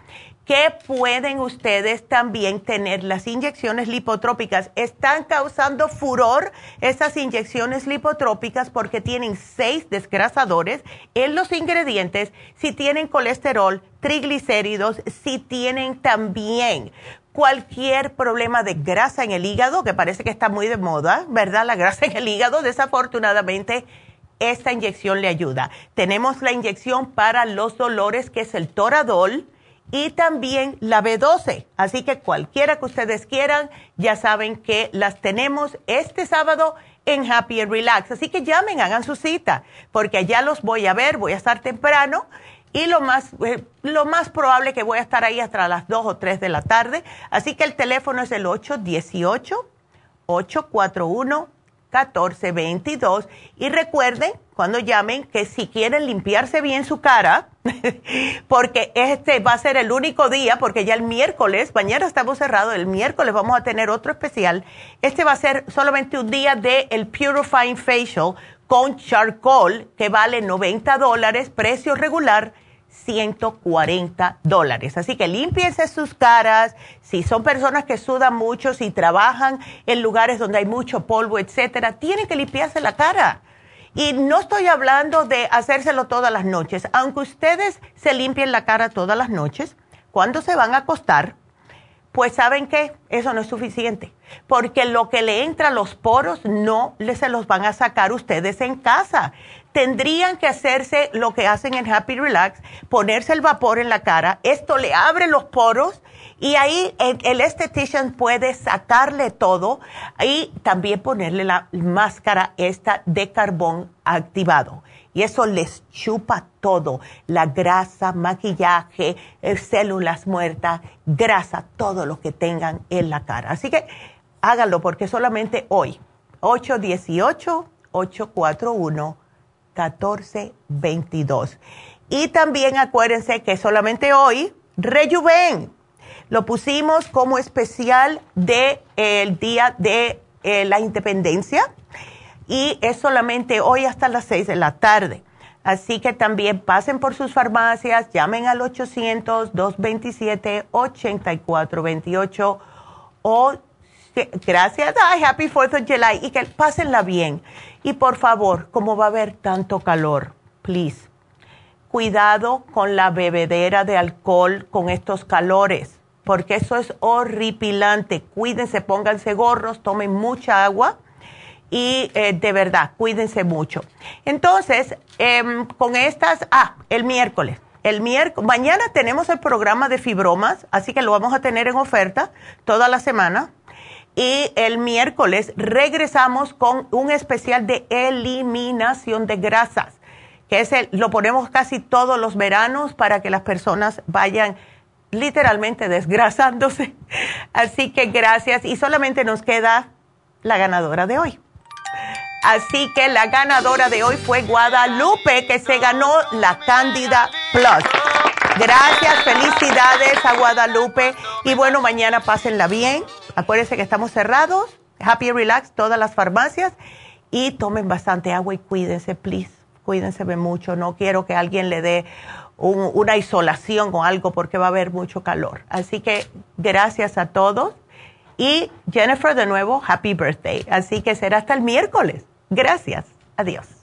que pueden ustedes también tener las inyecciones lipotrópicas. Están causando furor esas inyecciones lipotrópicas porque tienen seis desgrasadores en los ingredientes, si tienen colesterol, triglicéridos, si tienen también cualquier problema de grasa en el hígado, que parece que está muy de moda, ¿verdad? La grasa en el hígado, desafortunadamente esta inyección le ayuda. Tenemos la inyección para los dolores, que es el Toradol y también la B12. Así que cualquiera que ustedes quieran, ya saben que las tenemos este sábado en Happy and Relax. Así que llamen, hagan su cita, porque allá los voy a ver, voy a estar temprano y lo más, eh, lo más probable que voy a estar ahí hasta las 2 o 3 de la tarde. Así que el teléfono es el 818-841. 1422. Y recuerden, cuando llamen, que si quieren limpiarse bien su cara, [LAUGHS] porque este va a ser el único día, porque ya el miércoles, mañana estamos cerrados, el miércoles vamos a tener otro especial. Este va a ser solamente un día de el Purifying Facial con charcoal, que vale 90 dólares, precio regular 140 dólares. Así que limpiense sus caras. Si son personas que sudan mucho, si trabajan en lugares donde hay mucho polvo, etcétera, tienen que limpiarse la cara. Y no estoy hablando de hacérselo todas las noches. Aunque ustedes se limpien la cara todas las noches, cuando se van a acostar, pues saben que eso no es suficiente, porque lo que le entra a los poros no se los van a sacar ustedes en casa tendrían que hacerse lo que hacen en Happy Relax, ponerse el vapor en la cara. Esto le abre los poros y ahí el, estetician puede sacarle todo y también ponerle la máscara esta de carbón activado. Y eso les chupa todo, la grasa, maquillaje, eh, células muertas, grasa, todo lo que tengan en la cara. Así que háganlo porque solamente hoy, 818 841 1422. Y también acuérdense que solamente hoy, Rejuven, lo pusimos como especial del el día de eh, la independencia y es solamente hoy hasta las 6 de la tarde. Así que también pasen por sus farmacias, llamen al 800-227-8428 o gracias, ay, Happy 4th of July y que pásenla bien. Y por favor, como va a haber tanto calor, please, cuidado con la bebedera de alcohol con estos calores, porque eso es horripilante. Cuídense, pónganse gorros, tomen mucha agua y eh, de verdad, cuídense mucho. Entonces, em, con estas, ah, el miércoles. El miércoles, mañana tenemos el programa de fibromas, así que lo vamos a tener en oferta toda la semana. Y el miércoles regresamos con un especial de eliminación de grasas, que es el, lo ponemos casi todos los veranos para que las personas vayan literalmente desgrasándose. [LAUGHS] Así que gracias y solamente nos queda la ganadora de hoy. Así que la ganadora de hoy fue Guadalupe, que se ganó la Cándida Plus. Gracias, felicidades a Guadalupe. Y bueno, mañana pásenla bien. Acuérdense que estamos cerrados. Happy Relax, todas las farmacias. Y tomen bastante agua y cuídense, please. Cuídense mucho. No quiero que alguien le dé una isolación o algo porque va a haber mucho calor. Así que gracias a todos. Y Jennifer, de nuevo, happy birthday. Así que será hasta el miércoles. Gracias. Adiós.